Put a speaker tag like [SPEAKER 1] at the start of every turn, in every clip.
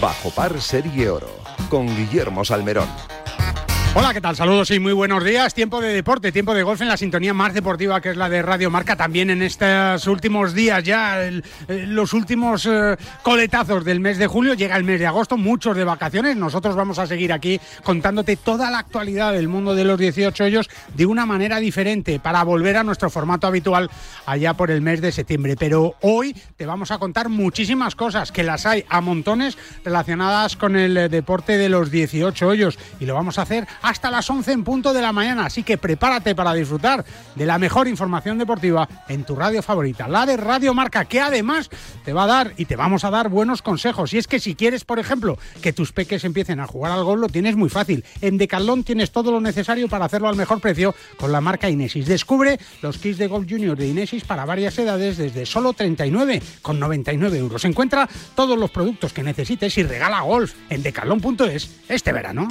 [SPEAKER 1] Bajo Par Serie Oro con Guillermo Salmerón.
[SPEAKER 2] Hola, ¿qué tal? Saludos y muy buenos días. Tiempo de deporte, tiempo de golf en la sintonía más deportiva que es la de Radio Marca. También en estos últimos días, ya eh, los últimos eh, coletazos del mes de julio, llega el mes de agosto, muchos de vacaciones. Nosotros vamos a seguir aquí contándote toda la actualidad del mundo de los 18 hoyos de una manera diferente para volver a nuestro formato habitual allá por el mes de septiembre. Pero hoy te vamos a contar muchísimas cosas, que las hay a montones relacionadas con el deporte de los 18 hoyos y lo vamos a hacer hasta las 11 en punto de la mañana. Así que prepárate para disfrutar de la mejor información deportiva en tu radio favorita, la de Radio Marca, que además te va a dar y te vamos a dar buenos consejos. Y es que si quieres, por ejemplo, que tus peques empiecen a jugar al gol, lo tienes muy fácil. En Decathlon tienes todo lo necesario para hacerlo al mejor precio con la marca Inesis. Descubre los kits de golf junior de Inesis para varias edades desde solo 39,99 euros. Encuentra todos los productos que necesites y regala golf en decathlon.es este verano.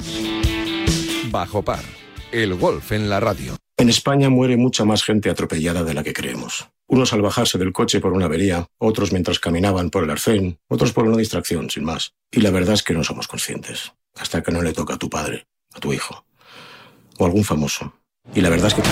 [SPEAKER 1] Bajo Par, el golf en la radio.
[SPEAKER 3] En España muere mucha más gente atropellada de la que creemos. Unos al bajarse del coche por una avería, otros mientras caminaban por el arcén, otros por una distracción, sin más. Y la verdad es que no somos conscientes. Hasta que no le toca a tu padre, a tu hijo. O algún famoso. Y la verdad es que...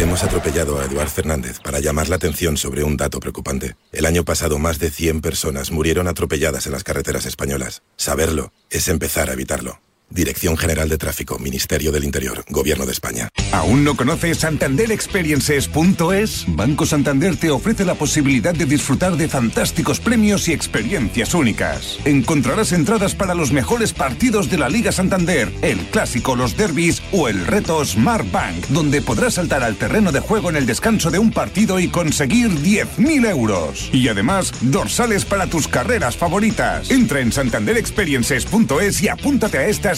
[SPEAKER 4] Hemos atropellado a Eduard Fernández para llamar la atención sobre un dato preocupante. El año pasado más de 100 personas murieron atropelladas en las carreteras españolas. Saberlo es empezar a evitarlo. Dirección General de Tráfico, Ministerio del Interior, Gobierno de España.
[SPEAKER 5] ¿Aún no conoces santanderexperiences.es? Banco Santander te ofrece la posibilidad de disfrutar de fantásticos premios y experiencias únicas. Encontrarás entradas para los mejores partidos de la Liga Santander, el clásico, los derbis o el reto Smart Bank, donde podrás saltar al terreno de juego en el descanso de un partido y conseguir 10.000 euros. Y además, dorsales para tus carreras favoritas. Entra en santanderexperiences.es y apúntate a estas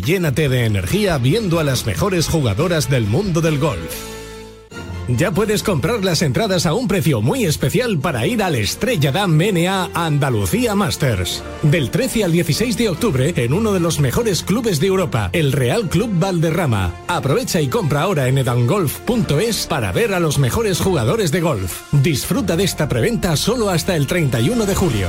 [SPEAKER 6] llénate de energía viendo a las mejores jugadoras del mundo del golf. Ya puedes comprar las entradas a un precio muy especial para ir al Estrella Damm NA Andalucía Masters. Del 13 al 16 de octubre en uno de los mejores clubes de Europa, el Real Club Valderrama. Aprovecha y compra ahora en edangolf.es para ver a los mejores jugadores de golf. Disfruta de esta preventa solo hasta el 31 de julio.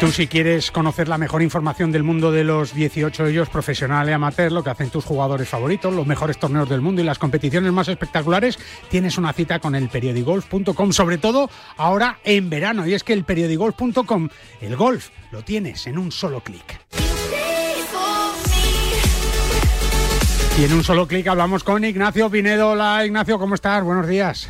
[SPEAKER 2] Tú si quieres conocer la mejor información del mundo de los 18 ellos, profesional y amateur, lo que hacen tus jugadores favoritos, los mejores torneos del mundo y las competiciones más espectaculares, tienes una cita con el periodigolf.com, sobre todo ahora en verano. Y es que el periodigolf.com, el golf, lo tienes en un solo clic. Y en un solo clic hablamos con Ignacio Pinedo. Hola Ignacio, ¿cómo estás? Buenos días.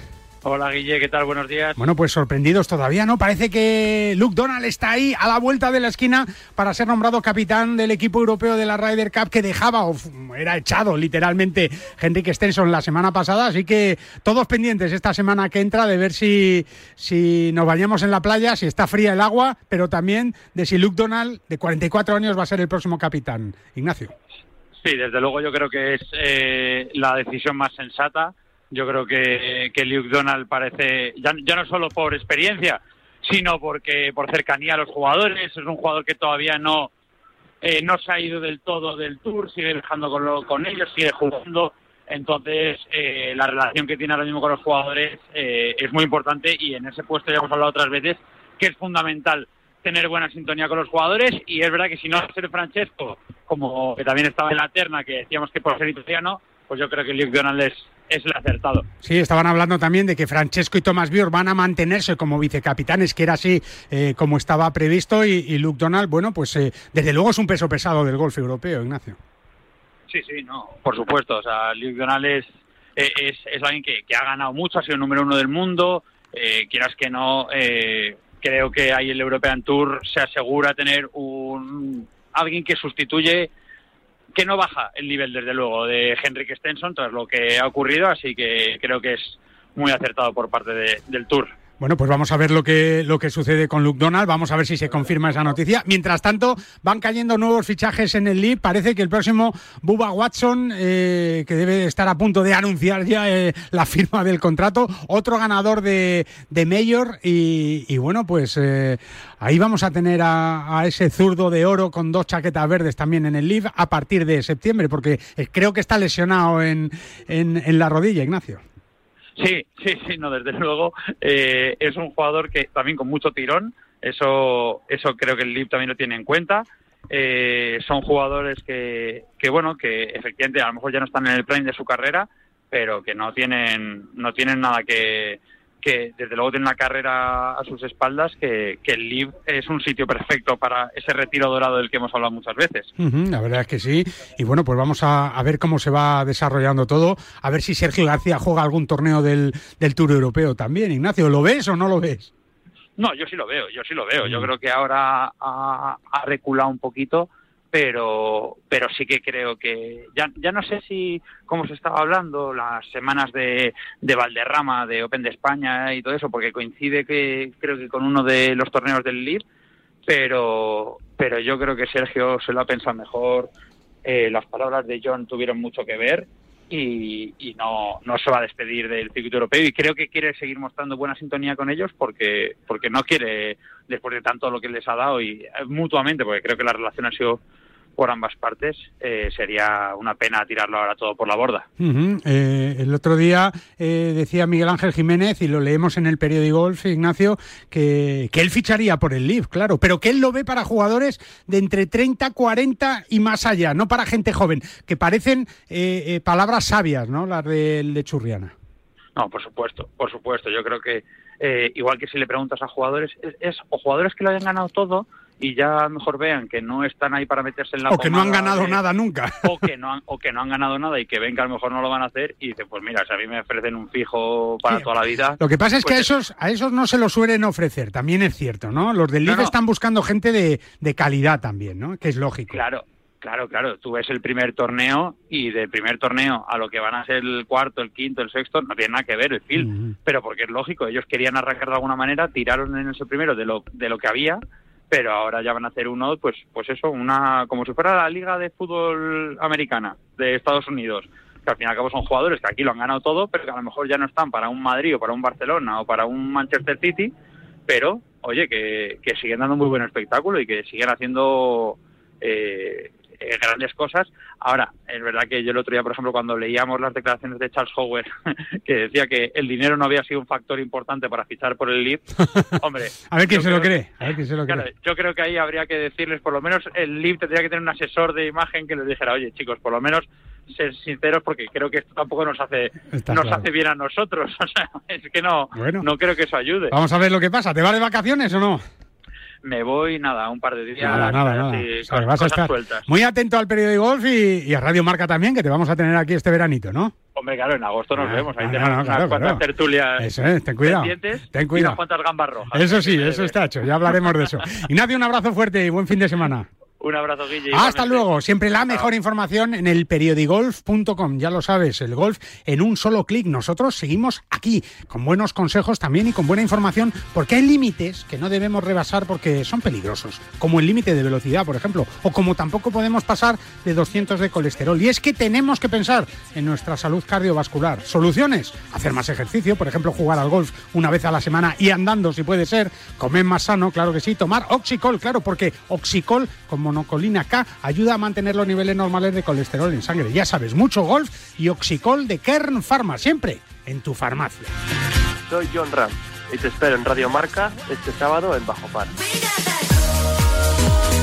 [SPEAKER 7] Hola Guille, ¿qué tal? Buenos días.
[SPEAKER 2] Bueno, pues sorprendidos todavía, ¿no? Parece que Luke Donald está ahí a la vuelta de la esquina para ser nombrado capitán del equipo europeo de la Ryder Cup que dejaba o era echado literalmente Henrik Stenson la semana pasada, así que todos pendientes esta semana que entra de ver si, si nos bañamos en la playa, si está fría el agua, pero también de si Luke Donald, de 44 años, va a ser el próximo capitán. Ignacio.
[SPEAKER 7] Sí, desde luego yo creo que es eh, la decisión más sensata yo creo que, que Luke Donald parece, ya, no solo por experiencia, sino porque por cercanía a los jugadores, es un jugador que todavía no, eh, no se ha ido del todo del tour, sigue dejando con, lo, con ellos, sigue jugando. Entonces, eh, la relación que tiene ahora mismo con los jugadores eh, es muy importante y en ese puesto ya hemos hablado otras veces que es fundamental tener buena sintonía con los jugadores y es verdad que si no ser Francesco, como que también estaba en la terna, que decíamos que por ser italiano, pues yo creo que Luke Donald es, es el acertado.
[SPEAKER 2] Sí, estaban hablando también de que Francesco y Tomás Bior van a mantenerse como vicecapitanes, que era así eh, como estaba previsto, y, y, Luke Donald, bueno, pues eh, desde luego es un peso pesado del golf europeo, Ignacio.
[SPEAKER 7] Sí, sí, no, por supuesto. O sea, Luke Donald es, es, es alguien que, que, ha ganado mucho, ha sido el número uno del mundo. Eh, quieras que no, eh, creo que ahí el European Tour se asegura tener un alguien que sustituye que no baja el nivel, desde luego, de Henrik Stenson tras lo que ha ocurrido, así que creo que es muy acertado por parte de, del Tour.
[SPEAKER 2] Bueno, pues vamos a ver lo que, lo que sucede con Luke Donald, vamos a ver si se confirma esa noticia. Mientras tanto, van cayendo nuevos fichajes en el League. Parece que el próximo Bubba Watson, eh, que debe estar a punto de anunciar ya eh, la firma del contrato, otro ganador de, de Mayor. Y, y bueno, pues eh, ahí vamos a tener a, a, ese zurdo de oro con dos chaquetas verdes también en el League a partir de septiembre, porque creo que está lesionado en, en, en la rodilla, Ignacio.
[SPEAKER 7] Sí, sí, sí, no, desde luego eh, es un jugador que también con mucho tirón, eso, eso creo que el LIB también lo tiene en cuenta. Eh, son jugadores que, que, bueno, que efectivamente a lo mejor ya no están en el prime de su carrera, pero que no tienen, no tienen nada que, que desde luego tienen una carrera a sus espaldas que, que el LIB es un sitio perfecto para ese retiro dorado del que hemos hablado muchas veces.
[SPEAKER 2] Uh -huh, la verdad es que sí. Y bueno, pues vamos a, a, ver cómo se va desarrollando todo, a ver si Sergio García juega algún torneo del, del Tour Europeo también. Ignacio, ¿lo ves o no lo ves?
[SPEAKER 7] No, yo sí lo veo, yo sí lo veo. Yo creo que ahora ha, ha reculado un poquito pero pero sí que creo que ya, ya no sé si como se estaba hablando las semanas de, de Valderrama de Open de España y todo eso porque coincide que creo que con uno de los torneos del LIB pero pero yo creo que Sergio se lo ha pensado mejor eh, las palabras de John tuvieron mucho que ver y, y no, no se va a despedir del circuito europeo. Y creo que quiere seguir mostrando buena sintonía con ellos porque porque no quiere después de tanto lo que les ha dado y eh, mutuamente porque creo que la relación ha sido por ambas partes, eh, sería una pena tirarlo ahora todo por la borda.
[SPEAKER 2] Uh -huh. eh, el otro día eh, decía Miguel Ángel Jiménez, y lo leemos en el periódico Golf, Ignacio, que, que él ficharía por el LIV, claro, pero que él lo ve para jugadores de entre 30, 40 y más allá, no para gente joven, que parecen eh, eh, palabras sabias, ¿no? Las de, de Churriana.
[SPEAKER 7] No, por supuesto, por supuesto. Yo creo que igual que si le preguntas a jugadores, es, o jugadores que lo hayan ganado todo y ya mejor vean que no están ahí para meterse en la
[SPEAKER 2] o que no han ganado nada nunca.
[SPEAKER 7] o que no han, o que no han ganado nada y que ven que a lo mejor no lo van a hacer y dicen pues mira si a mí me ofrecen un fijo para toda la vida
[SPEAKER 2] lo que pasa es que a
[SPEAKER 7] pues
[SPEAKER 2] esos a esos no se lo suelen ofrecer también es cierto no los del LIB están buscando gente de, de calidad también no que es lógico.
[SPEAKER 7] Claro Claro, claro, tú ves el primer torneo y del primer torneo a lo que van a ser el cuarto, el quinto, el sexto, no tiene nada que ver el film, pero porque es lógico, ellos querían arrancar de alguna manera, tiraron en ese primero de lo, de lo que había, pero ahora ya van a hacer uno, pues, pues eso, una, como si fuera la liga de fútbol americana de Estados Unidos, que al fin y al cabo son jugadores que aquí lo han ganado todo, pero que a lo mejor ya no están para un Madrid o para un Barcelona o para un Manchester City, pero oye, que, que siguen dando muy buen espectáculo y que siguen haciendo eh, eh, grandes cosas. Ahora, es verdad que yo el otro día, por ejemplo, cuando leíamos las declaraciones de Charles Howard, que decía que el dinero no había sido un factor importante para fichar por el LIB, hombre...
[SPEAKER 2] a ver quién se lo cree, a ver quién se lo cree.
[SPEAKER 7] Yo creo que ahí habría que decirles, por lo menos el LIB tendría que tener un asesor de imagen que les dijera, oye, chicos, por lo menos ser sinceros porque creo que esto tampoco nos hace nos hace bien a nosotros o sea es que no no creo que eso ayude.
[SPEAKER 2] Vamos a ver lo que pasa te vas de vacaciones o no
[SPEAKER 7] me voy, nada, un par de días.
[SPEAKER 2] Nada, nada, nada. vas a estar muy atento al periodo de golf y, a Radio Marca también, que te vamos a tener aquí este veranito, ¿no?
[SPEAKER 7] Hombre, claro, en agosto nos ah, vemos. Ahí tenemos unas cuantas tertulias.
[SPEAKER 2] Eso es, ten cuidado. Ten cuidado.
[SPEAKER 7] Y unas cuantas gambas rojas.
[SPEAKER 2] Eso sí, eso está hecho. Ya hablaremos de eso. Ignacio, un abrazo fuerte y buen fin de semana.
[SPEAKER 7] Un abrazo, Guille.
[SPEAKER 2] Hasta luego. Siempre la mejor información en el periodigolf.com. Ya lo sabes, el golf en un solo clic. Nosotros seguimos aquí con buenos consejos también y con buena información porque hay límites que no debemos rebasar porque son peligrosos, como el límite de velocidad, por ejemplo, o como tampoco podemos pasar de 200 de colesterol. Y es que tenemos que pensar en nuestra salud cardiovascular. Soluciones, hacer más ejercicio, por ejemplo, jugar al golf una vez a la semana y andando si puede ser, comer más sano, claro que sí, tomar oxicol, claro, porque oxicol como monocolina K ayuda a mantener los niveles normales de colesterol en sangre. Ya sabes, mucho golf y oxicol de Kern Pharma, siempre en tu farmacia.
[SPEAKER 8] Soy John Ram y te espero en Radio Marca este sábado en Bajo Par.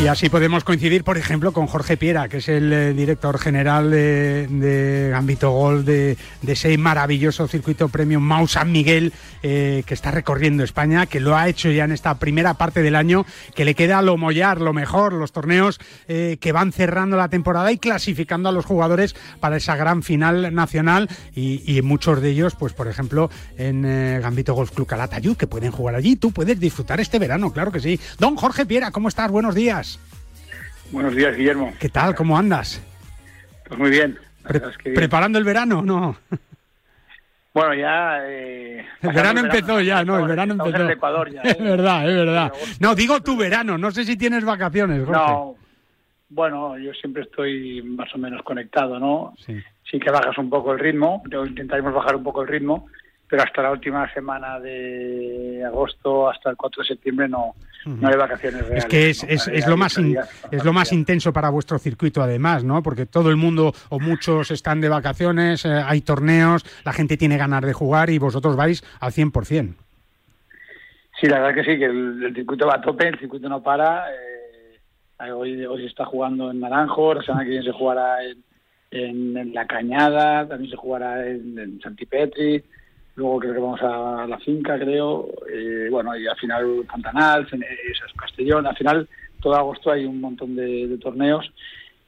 [SPEAKER 2] Y así podemos coincidir, por ejemplo, con Jorge Piera, que es el eh, director general de, de Gambito Gol, de, ese maravilloso circuito premium Mau San Miguel, eh, que está recorriendo España, que lo ha hecho ya en esta primera parte del año, que le queda lo mollar, lo mejor, los torneos eh, que van cerrando la temporada y clasificando a los jugadores para esa gran final nacional y, muchos de ellos, pues por ejemplo, en Gambito Golf Club Calatayud, que pueden jugar allí. Tú puedes disfrutar este verano, claro que sí. Don Jorge Piera, ¿cómo estás? Buenos días.
[SPEAKER 9] Buenos días, Guillermo.
[SPEAKER 2] ¿Qué tal? ¿Cómo andas?
[SPEAKER 9] Pues muy bien.
[SPEAKER 2] ¿Preparando el verano no?
[SPEAKER 9] Bueno, ya... Eh,
[SPEAKER 2] el verano empezó ya, ¿no? El verano empezó.
[SPEAKER 9] En Ecuador ya,
[SPEAKER 2] Es verdad, es verdad. No, digo tu verano, no sé si tienes vacaciones,
[SPEAKER 9] No, bueno, yo siempre estoy más o menos conectado, ¿no? Sí. Sí que bajas un poco el ritmo, intentaremos bajar un poco el ritmo, pero hasta la última semana de agosto, hasta el 4 de septiembre, no, no hay vacaciones reales.
[SPEAKER 2] Es que es, es, lo más es lo más intenso para vuestro circuito, además, ¿no? Porque todo el mundo o muchos están de vacaciones, eh, hay torneos, la gente tiene ganas de jugar y vosotros vais al 100%.
[SPEAKER 9] Sí, la verdad que sí, que el, circuito va a tope, el circuito no para. Eh, hoy, hoy se está jugando en Naranjo, la semana que viene se jugará en, en, La Cañada, también se jugará en, en Santipetri luego creo que vamos a la finca, creo, eh, bueno, y al final Pantanal, Castellón, al final todo agosto hay un montón de, torneos.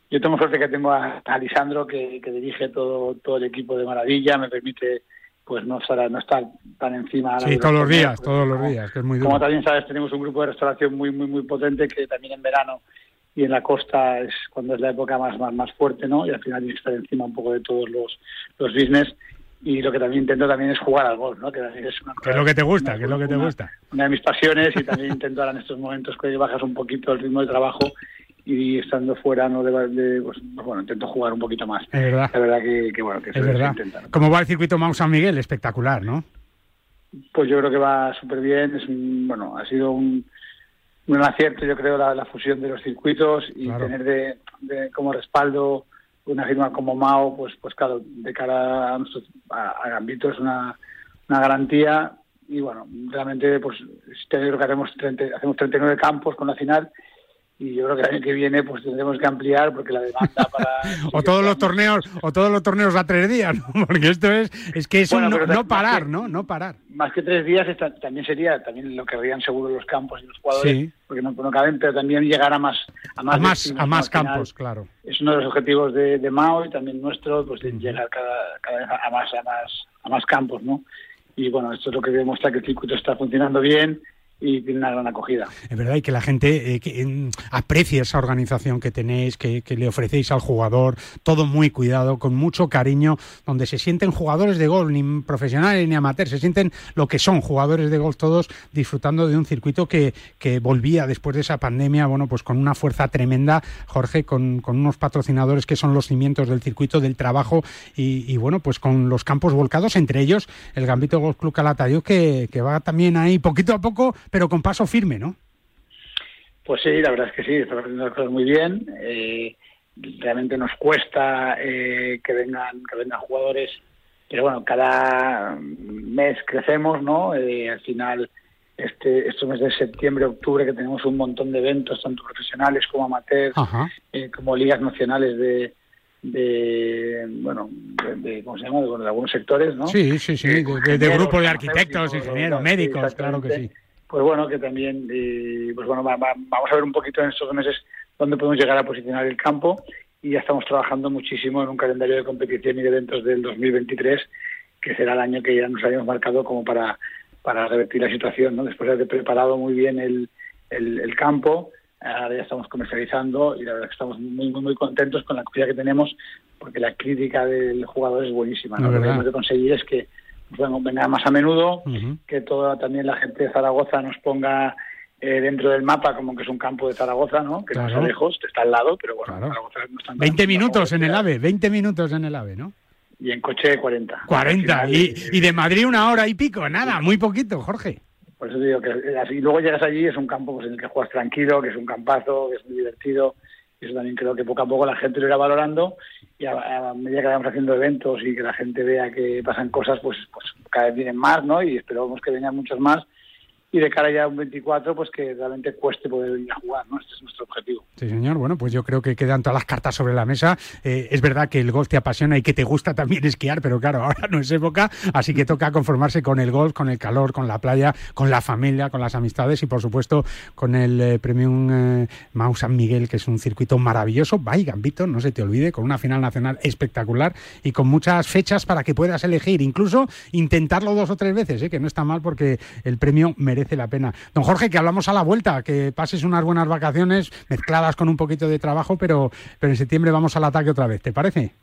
[SPEAKER 9] Yo tengo suerte que tengo a, Alisandro que, dirige todo, todo el equipo de maravilla, me permite pues no estar, no estar tan encima.
[SPEAKER 2] Sí, todos los días, todos los días, que es muy duro.
[SPEAKER 9] Como también sabes, tenemos un grupo de restauración muy, muy, muy potente que también en verano y en la costa es cuando es la época más, más, más fuerte, ¿no? Y al final tienes que estar encima un poco de todos los, los business y lo que también intento también es jugar al golf, ¿no? Que,
[SPEAKER 2] es, lo que te gusta, que es lo que te gusta.
[SPEAKER 9] Una de mis pasiones y también intento ahora en estos momentos que bajas un poquito el ritmo de trabajo y estando fuera no de, pues, bueno intento jugar un poquito más.
[SPEAKER 2] Es verdad.
[SPEAKER 9] La verdad que, bueno que
[SPEAKER 2] es verdad. cómo va el circuito Mau San Miguel espectacular no
[SPEAKER 9] pues yo creo que va súper bien es bueno ha sido un, un acierto yo creo la, fusión de los circuitos y tener de, como respaldo una firma como Mao, pues, pues claro, de cara a, a, Gambito es una, una garantía y bueno, realmente pues creo que hacemos, hacemos 39 campos con la final y yo creo que el año que viene pues tendremos que ampliar porque la demanda para
[SPEAKER 2] o todos los torneos o todos los torneos a tres días ¿no? porque esto es es que es un no, parar no no parar.
[SPEAKER 9] Más que tres días también sería también lo que querrían seguro los campos y los jugadores porque no, no, caben pero también llegar a más
[SPEAKER 2] a más a más, campos claro.
[SPEAKER 9] es uno de los objetivos de, de Mao y también nuestro pues de llegar cada, cada vez a más a más a más campos no y bueno esto es lo que demuestra que el circuito está funcionando bien y tiene una gran acogida.
[SPEAKER 2] Es verdad, y que la gente eh, que, aprecie esa organización que tenéis, que, le ofrecéis al jugador, todo muy cuidado, con mucho cariño, donde se sienten jugadores de golf, ni profesionales ni amateurs, se sienten lo que son jugadores de golf todos disfrutando de un circuito que, que volvía después de esa pandemia, bueno, pues con una fuerza tremenda, Jorge, con, con unos patrocinadores que son los cimientos del circuito, del trabajo, y, bueno, pues con los campos volcados, entre ellos el Gambito Golf Club Calatayud, que, que va también ahí poquito a poco pero con paso firme, ¿no?
[SPEAKER 9] Pues sí, la verdad es que sí, estamos haciendo las cosas muy bien. Eh, realmente nos cuesta eh, que vengan que vengan jugadores, pero bueno, cada mes crecemos, ¿no? Eh, al final, este estos meses de septiembre, octubre, que tenemos un montón de eventos, tanto profesionales como amateurs, como ligas nacionales de, de bueno de, cómo se llama de, algunos sectores no
[SPEAKER 2] sí sí sí de, de, grupo de arquitectos ingenieros médicos claro que sí
[SPEAKER 9] pues bueno, que también, eh, pues bueno, vamos a ver un poquito en estos meses dónde podemos llegar a posicionar el campo. Y ya estamos trabajando muchísimo en un calendario de competición y de eventos del 2023, que será el año que ya nos habíamos marcado como para, para revertir la situación, ¿no? Después de haber preparado muy bien el, el, campo, ahora ya estamos comercializando y la verdad que estamos muy, muy, muy contentos con la acogida que tenemos, porque la crítica del jugador es buenísima, Lo que debemos de conseguir es que bueno, venga más a menudo, que toda también la gente de Zaragoza nos ponga eh, dentro del mapa como que es un campo de Zaragoza, ¿no? Que no está lejos, está al lado, pero bueno, Zaragoza
[SPEAKER 2] no está 20 minutos en el AVE, 20 minutos en el AVE, ¿no?
[SPEAKER 9] Y en coche 40.
[SPEAKER 2] 40, y, y de Madrid una hora y pico, nada, muy poquito, Jorge.
[SPEAKER 9] Por eso digo que así luego llegas allí, es un campo pues, en el que juegas tranquilo, que es un campazo, que es muy divertido, eso también creo que poco a poco la gente lo irá valorando y a, medida que vamos haciendo eventos y que la gente vea que pasan cosas, pues, pues cada vez vienen más, ¿no? Y esperamos que vengan muchos más y de cara ya a un 24, pues que realmente cueste poder ir a jugar, ¿no? Este es nuestro objetivo.
[SPEAKER 2] Sí, señor. Bueno, pues yo creo que quedan todas las cartas sobre la mesa. Eh, es verdad que el golf te apasiona y que te gusta también esquiar, pero claro, ahora no es época, así que toca conformarse con el golf, con el calor, con la playa, con la familia, con las amistades y por supuesto con el eh, Premium eh, Mau San Miguel, que es un circuito maravilloso. Vaya, Gambito, no se te olvide, con una final nacional espectacular y con muchas fechas para que puedas elegir, incluso intentarlo dos o tres veces, ¿eh? que no está mal porque el premio merece merece la pena. Don Jorge, que hablamos a la vuelta, que pases unas buenas vacaciones mezcladas con un poquito de trabajo, pero, pero en septiembre vamos al ataque otra vez, ¿te parece?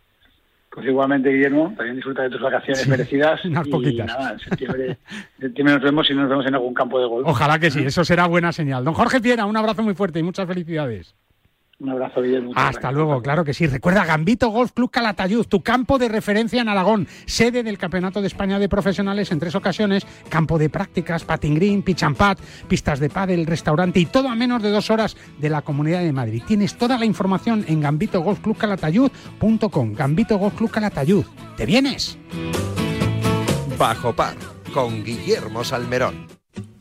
[SPEAKER 9] Pues igualmente, Guillermo, también disfruta de tus vacaciones merecidas.
[SPEAKER 2] Unas poquitas.
[SPEAKER 9] nada, en septiembre, nos vemos y nos vemos en algún campo de golf.
[SPEAKER 2] Ojalá que sí, eso será buena señal. Don Jorge Piera, un abrazo muy fuerte y muchas felicidades.
[SPEAKER 9] Un abrazo, Guillermo.
[SPEAKER 2] Hasta luego, claro que sí. Recuerda Gambito Golf Club Calatayud, tu campo de referencia en Aragón, sede del Campeonato de España de Profesionales en tres ocasiones, campo de prácticas, patin green, pitch and pad, pistas de pádel, restaurante y todo a menos de dos horas de la Comunidad de Madrid. Tienes toda la información en gambitogolfclubcalatayud.com. Gambito Golf Club Calatayud. ¿Te vienes?
[SPEAKER 1] Bajo par con Guillermo Salmerón.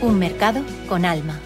[SPEAKER 10] Un mercado con alma.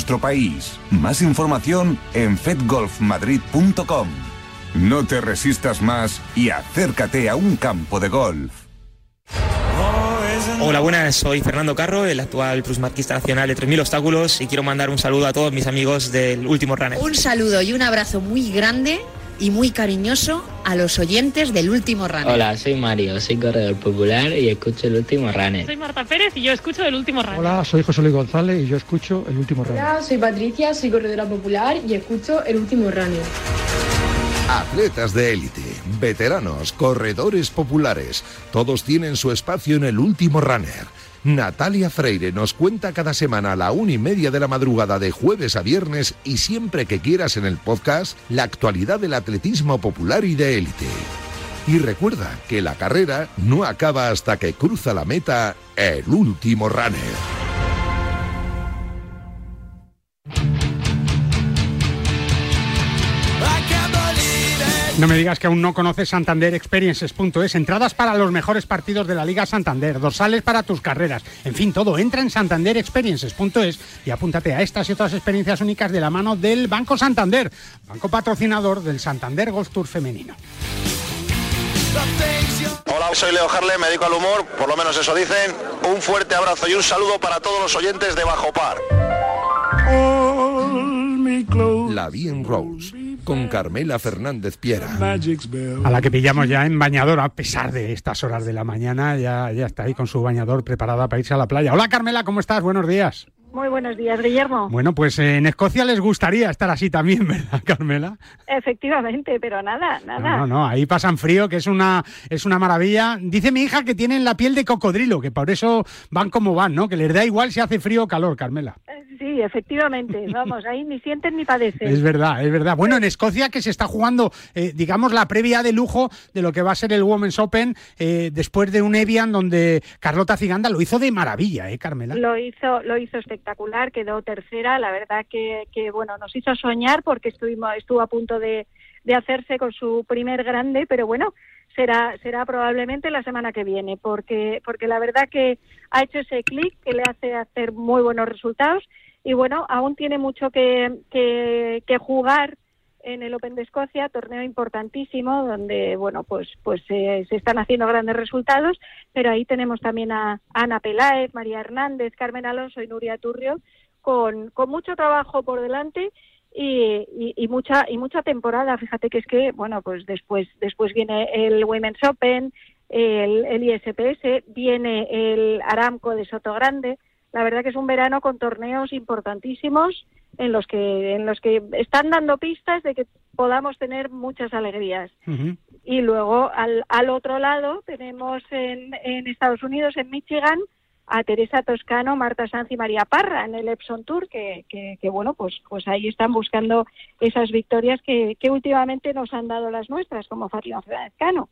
[SPEAKER 5] país. Más información en fedgolfmadrid.com. No te resistas más y acércate a un campo de golf.
[SPEAKER 11] Hola, buenas, soy Fernando Carro, el actual plusmarquista nacional de 3.000 obstáculos y quiero mandar un saludo a todos mis amigos del último runner.
[SPEAKER 12] Un saludo y un abrazo muy grande y muy cariñoso a los oyentes del último runner.
[SPEAKER 13] Hola, soy Mario, soy corredor popular y escucho el último runner.
[SPEAKER 14] Soy Marta Pérez y yo escucho el último runner.
[SPEAKER 15] Hola, soy José Luis González y yo escucho el último runner.
[SPEAKER 16] Hola, soy Patricia, soy corredora popular y escucho el último runner.
[SPEAKER 1] Atletas de élite, veteranos, corredores populares, todos tienen su espacio en el último runner. Natalia Freire nos cuenta cada semana a la una y media de la madrugada de jueves a viernes y siempre que quieras en el podcast la actualidad del atletismo popular y de élite. Y recuerda que la carrera no acaba hasta que cruza la meta el último runner.
[SPEAKER 2] No me digas que aún no conoces santanderexperiences.es. Entradas para los mejores partidos de la Liga Santander, dorsales para tus carreras. En fin, todo. Entra en santanderexperiences.es y apúntate a estas y otras experiencias únicas de la mano del Banco Santander, banco patrocinador del Santander Golf Tour Femenino.
[SPEAKER 17] Hola, soy Leo Harle, me dedico al humor, por lo menos eso dicen. Un fuerte abrazo y un saludo para todos los oyentes de Bajo Par.
[SPEAKER 1] La Bien Rose con Carmela Fernández Piera.
[SPEAKER 2] A la que pillamos ya en bañador, a pesar de estas horas de la mañana, ya, ya está ahí con su bañador preparada para irse a la playa. Hola Carmela, ¿cómo estás? Buenos días.
[SPEAKER 18] Muy buenos días, Guillermo.
[SPEAKER 2] Bueno, pues en Escocia les gustaría estar así también, ¿verdad, Carmela?
[SPEAKER 18] Efectivamente, pero nada, nada.
[SPEAKER 2] No, no, ahí pasan frío, que es una, es una maravilla. Dice mi hija que tienen la piel de cocodrilo, que por eso van como van, ¿no? Que les da igual si hace frío o calor, Carmela.
[SPEAKER 18] Sí, efectivamente. Vamos, ahí ni sienten ni padecen.
[SPEAKER 2] Es verdad, es verdad. Bueno, en Escocia que se está jugando, eh, digamos, la previa de lujo de lo que va a ser el Women's Open eh, después de un Evian donde Carlota Ciganda lo hizo de maravilla, ¿eh, Carmela?
[SPEAKER 18] Lo hizo, lo hizo espectacular, quedó tercera. La verdad que, que bueno, nos hizo soñar porque estuvimos, estuvo a punto de, de hacerse con su primer grande, pero bueno, será será probablemente la semana que viene porque porque la verdad que ha hecho ese clic que le hace hacer muy buenos resultados y bueno aún tiene mucho que, que, que jugar en el Open de Escocia, torneo importantísimo donde bueno pues pues eh, se están haciendo grandes resultados, pero ahí tenemos también a Ana Peláez, María Hernández, Carmen Alonso y Nuria Turrio con, con mucho trabajo por delante y, y, mucha y mucha temporada. Fíjate que es que bueno pues después después viene el Women's Open, el, el ISPS, viene el Aramco de Soto Grande. La verdad que es un verano con torneos importantísimos en los que en los que están dando pistas de que podamos tener muchas alegrías.
[SPEAKER 2] Uh -huh.
[SPEAKER 18] Y luego al, al otro lado tenemos en, en Estados Unidos, en Michigan, a Teresa Toscano, Marta Sanz y María Parra en el Epson Tour, que, que, que, bueno, pues, pues ahí están buscando esas victorias que, que últimamente nos han dado las nuestras, como Fátima Fernández Cano.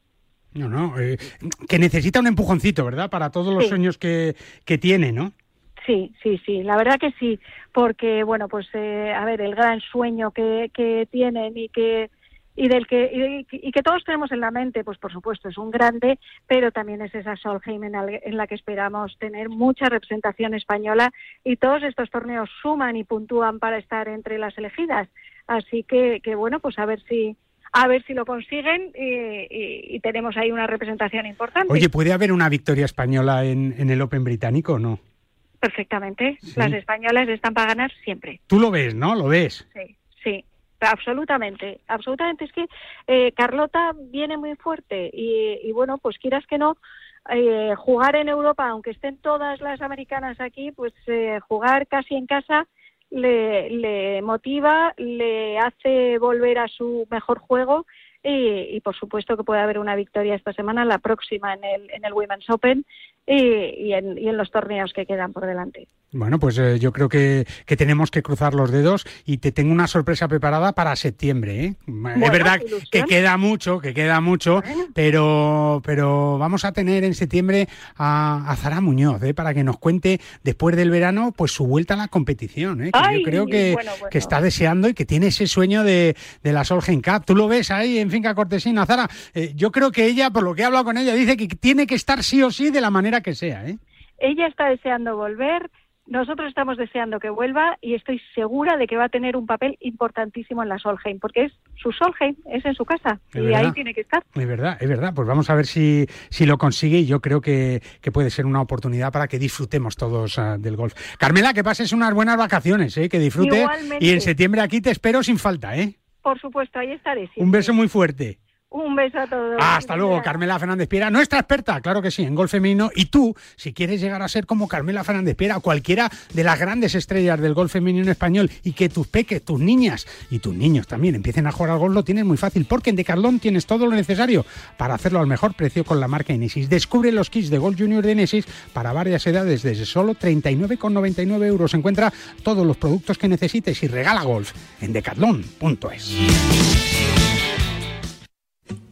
[SPEAKER 2] No, no, eh, que necesita un empujoncito, ¿verdad? Para todos los
[SPEAKER 18] Sí.
[SPEAKER 2] sueños que, que tiene, ¿no?
[SPEAKER 18] Sí, sí, sí, la verdad que sí, porque bueno, pues eh, a ver, el gran sueño que, que tienen y que y del que y, que todos tenemos en la mente, pues por supuesto es un grande, pero también es esa Solheim en, en la que esperamos tener mucha representación española y todos estos torneos suman y puntúan para estar entre las elegidas, así que, que bueno, pues a ver si a ver si lo consiguen y, y tenemos ahí una representación importante.
[SPEAKER 2] Oye, ¿puede haber una victoria española en, en el Open británico o no?
[SPEAKER 18] Perfectamente. Las españolas están para ganar siempre.
[SPEAKER 2] Tú lo ves, ¿no? Lo ves.
[SPEAKER 18] Sí, sí. Absolutamente, absolutamente. Es que eh, Carlota viene muy fuerte y, y, bueno, pues quieras que no, eh, jugar en Europa, aunque estén todas las americanas aquí, pues eh, jugar casi en casa le, le motiva, le hace volver a su mejor juego y, y, por supuesto que puede haber una victoria esta semana, la próxima en el, en el Women's Open y, y, en, y en los torneos que quedan por delante.
[SPEAKER 2] Bueno, pues eh, yo creo que, que, tenemos que cruzar los dedos y te tengo una sorpresa preparada para septiembre. ¿eh?
[SPEAKER 18] Bueno,
[SPEAKER 2] es verdad que queda mucho, que queda mucho,
[SPEAKER 18] bueno.
[SPEAKER 2] pero, pero vamos a tener en septiembre a, a Zara Muñoz ¿eh? para que nos cuente después del verano pues su vuelta a la competición. ¿eh? Que
[SPEAKER 18] Ay,
[SPEAKER 2] yo creo que,
[SPEAKER 18] bueno,
[SPEAKER 2] que, está deseando y que tiene ese sueño de, de la Solheim Cup. Tú lo ves ahí en Finca Cortesina, Zara. Eh, yo creo que ella, por lo que he hablado con ella, dice que tiene que estar sí o sí de la manera que sea. ¿eh?
[SPEAKER 18] Ella está deseando volver. Nosotros estamos deseando que vuelva y estoy segura de que va a tener un papel importantísimo en la Solheim, porque es su Solheim, es en su casa
[SPEAKER 2] Es
[SPEAKER 18] y
[SPEAKER 2] verdad.
[SPEAKER 18] ahí tiene que estar.
[SPEAKER 2] Es verdad, es verdad. Pues vamos a ver si, si lo consigue y yo creo que, que puede ser una oportunidad para que disfrutemos todos ah, del golf. Carmela, que pases unas buenas vacaciones, ¿eh? que disfrutes.
[SPEAKER 18] Igualmente.
[SPEAKER 2] Y en septiembre aquí te espero sin falta. ¿eh?
[SPEAKER 18] Por supuesto, ahí estaré. siempre.
[SPEAKER 2] Un beso muy fuerte.
[SPEAKER 18] Un beso a todos.
[SPEAKER 2] Hasta luego, Carmela Fernández Piera, nuestra experta, claro que sí, en golf femenino. Y tú, si quieres llegar a ser como Carmela Fernández Piera o cualquiera de las grandes estrellas del golf femenino español y que tus peques, tus niñas y tus niños también empiecen a jugar al golf, lo tienes muy fácil, porque en Decathlon tienes todo lo necesario para hacerlo al mejor precio con la marca Inesis. Descubre los kits de Golf Junior de Inesis para varias edades desde solo 39,99 euros. Encuentra todos los productos que necesites y regala golf en decathlon.es.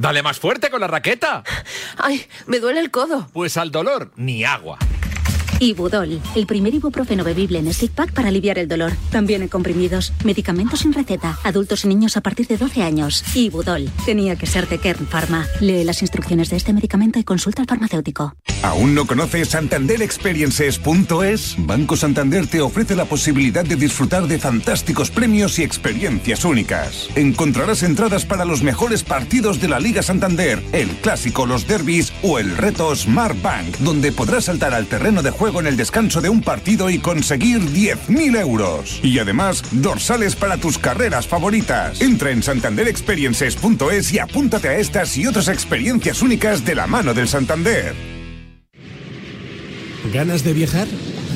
[SPEAKER 19] Dale más fuerte con la raqueta.
[SPEAKER 20] Ay, me duele el codo.
[SPEAKER 19] Pues al dolor, ni agua.
[SPEAKER 21] Ibudol, el primer ibuprofeno bebible en stick pack para aliviar el dolor. También en comprimidos, medicamentos sin receta, adultos y niños a partir de 12 años. Ibudol, tenía que ser de Kern Pharma. Lee las instrucciones de este medicamento y consulta al farmacéutico.
[SPEAKER 5] ¿Aún no conoces santanderexperiences.es? Banco Santander te ofrece la posibilidad de disfrutar de fantásticos premios y experiencias únicas. Encontrarás entradas para los mejores partidos de la Liga Santander, el clásico, los derbis o el reto Smart Bank, donde podrás saltar al terreno de juego en el descanso de un partido y conseguir 10.000 euros. Y además, dorsales para tus carreras favoritas. Entra en santanderexperiences.es y apúntate a estas y otras experiencias únicas de la mano del Santander.
[SPEAKER 6] ¿Ganas de viajar?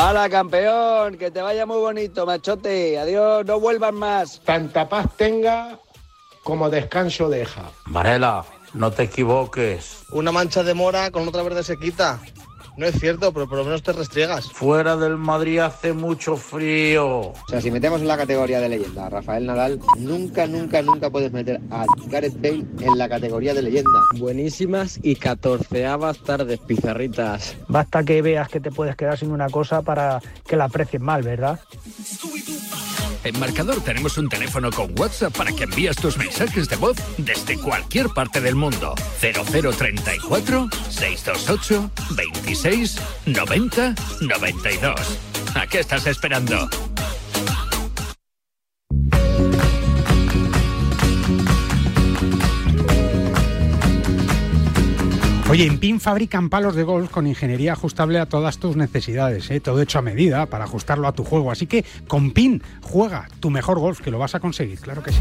[SPEAKER 22] ¡Hala, campeón! Que te vaya muy bonito, machote. Adiós, no vuelvas más.
[SPEAKER 23] Tanta paz tenga como descanso deja.
[SPEAKER 24] Varela, no te equivoques.
[SPEAKER 25] Una mancha de mora con otra verde se quita. No es cierto, pero por lo menos te restriegas.
[SPEAKER 24] Fuera del Madrid hace mucho frío.
[SPEAKER 26] O sea, si metemos en la categoría de leyenda a Rafael Nadal, nunca, nunca, nunca puedes meter a Gareth Bale en la categoría de leyenda.
[SPEAKER 22] Buenísimas y catorceavas tardes, pizarritas.
[SPEAKER 27] Basta que veas que te puedes quedar sin una cosa para que la aprecies mal, ¿verdad?
[SPEAKER 28] En Marcador tenemos un teléfono con WhatsApp para que envíes tus mensajes de voz desde cualquier parte del mundo. 0034 628 26 90 92. ¿A qué estás esperando?
[SPEAKER 2] Oye, en PIN fabrican palos de golf con ingeniería ajustable a todas tus necesidades, ¿eh? todo hecho a medida para ajustarlo a tu juego. Así que con PIN juega tu mejor golf, que lo vas a conseguir, claro que sí.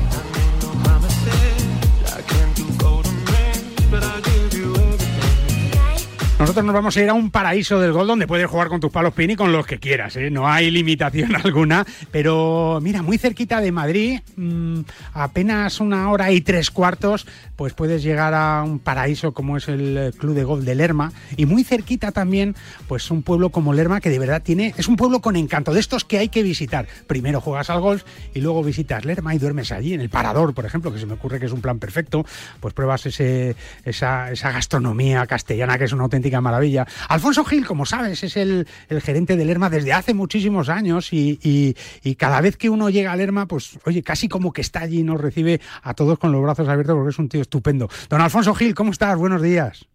[SPEAKER 2] Nos vamos a ir a un paraíso del gol donde puedes jugar con tus palos pin y con los que quieras, ¿eh? no hay limitación alguna. Pero mira, muy cerquita de Madrid, mmm, apenas una hora y tres cuartos, pues puedes llegar a un paraíso como es el Club de Golf de Lerma. Y muy cerquita también, pues un pueblo como Lerma que de verdad tiene, es un pueblo con encanto, de estos que hay que visitar. Primero juegas al golf y luego visitas Lerma y duermes allí, en el Parador, por ejemplo, que se me ocurre que es un plan perfecto. Pues pruebas ese, esa, esa gastronomía castellana que es una auténtica maravilla. Alfonso Gil, como sabes, es el, el gerente de Lerma desde hace muchísimos años y, y, y, cada vez que uno llega a Lerma, pues oye, casi como que está allí y nos recibe a todos con los brazos abiertos porque es un tío estupendo. Don Alfonso Gil, ¿cómo estás? Buenos días.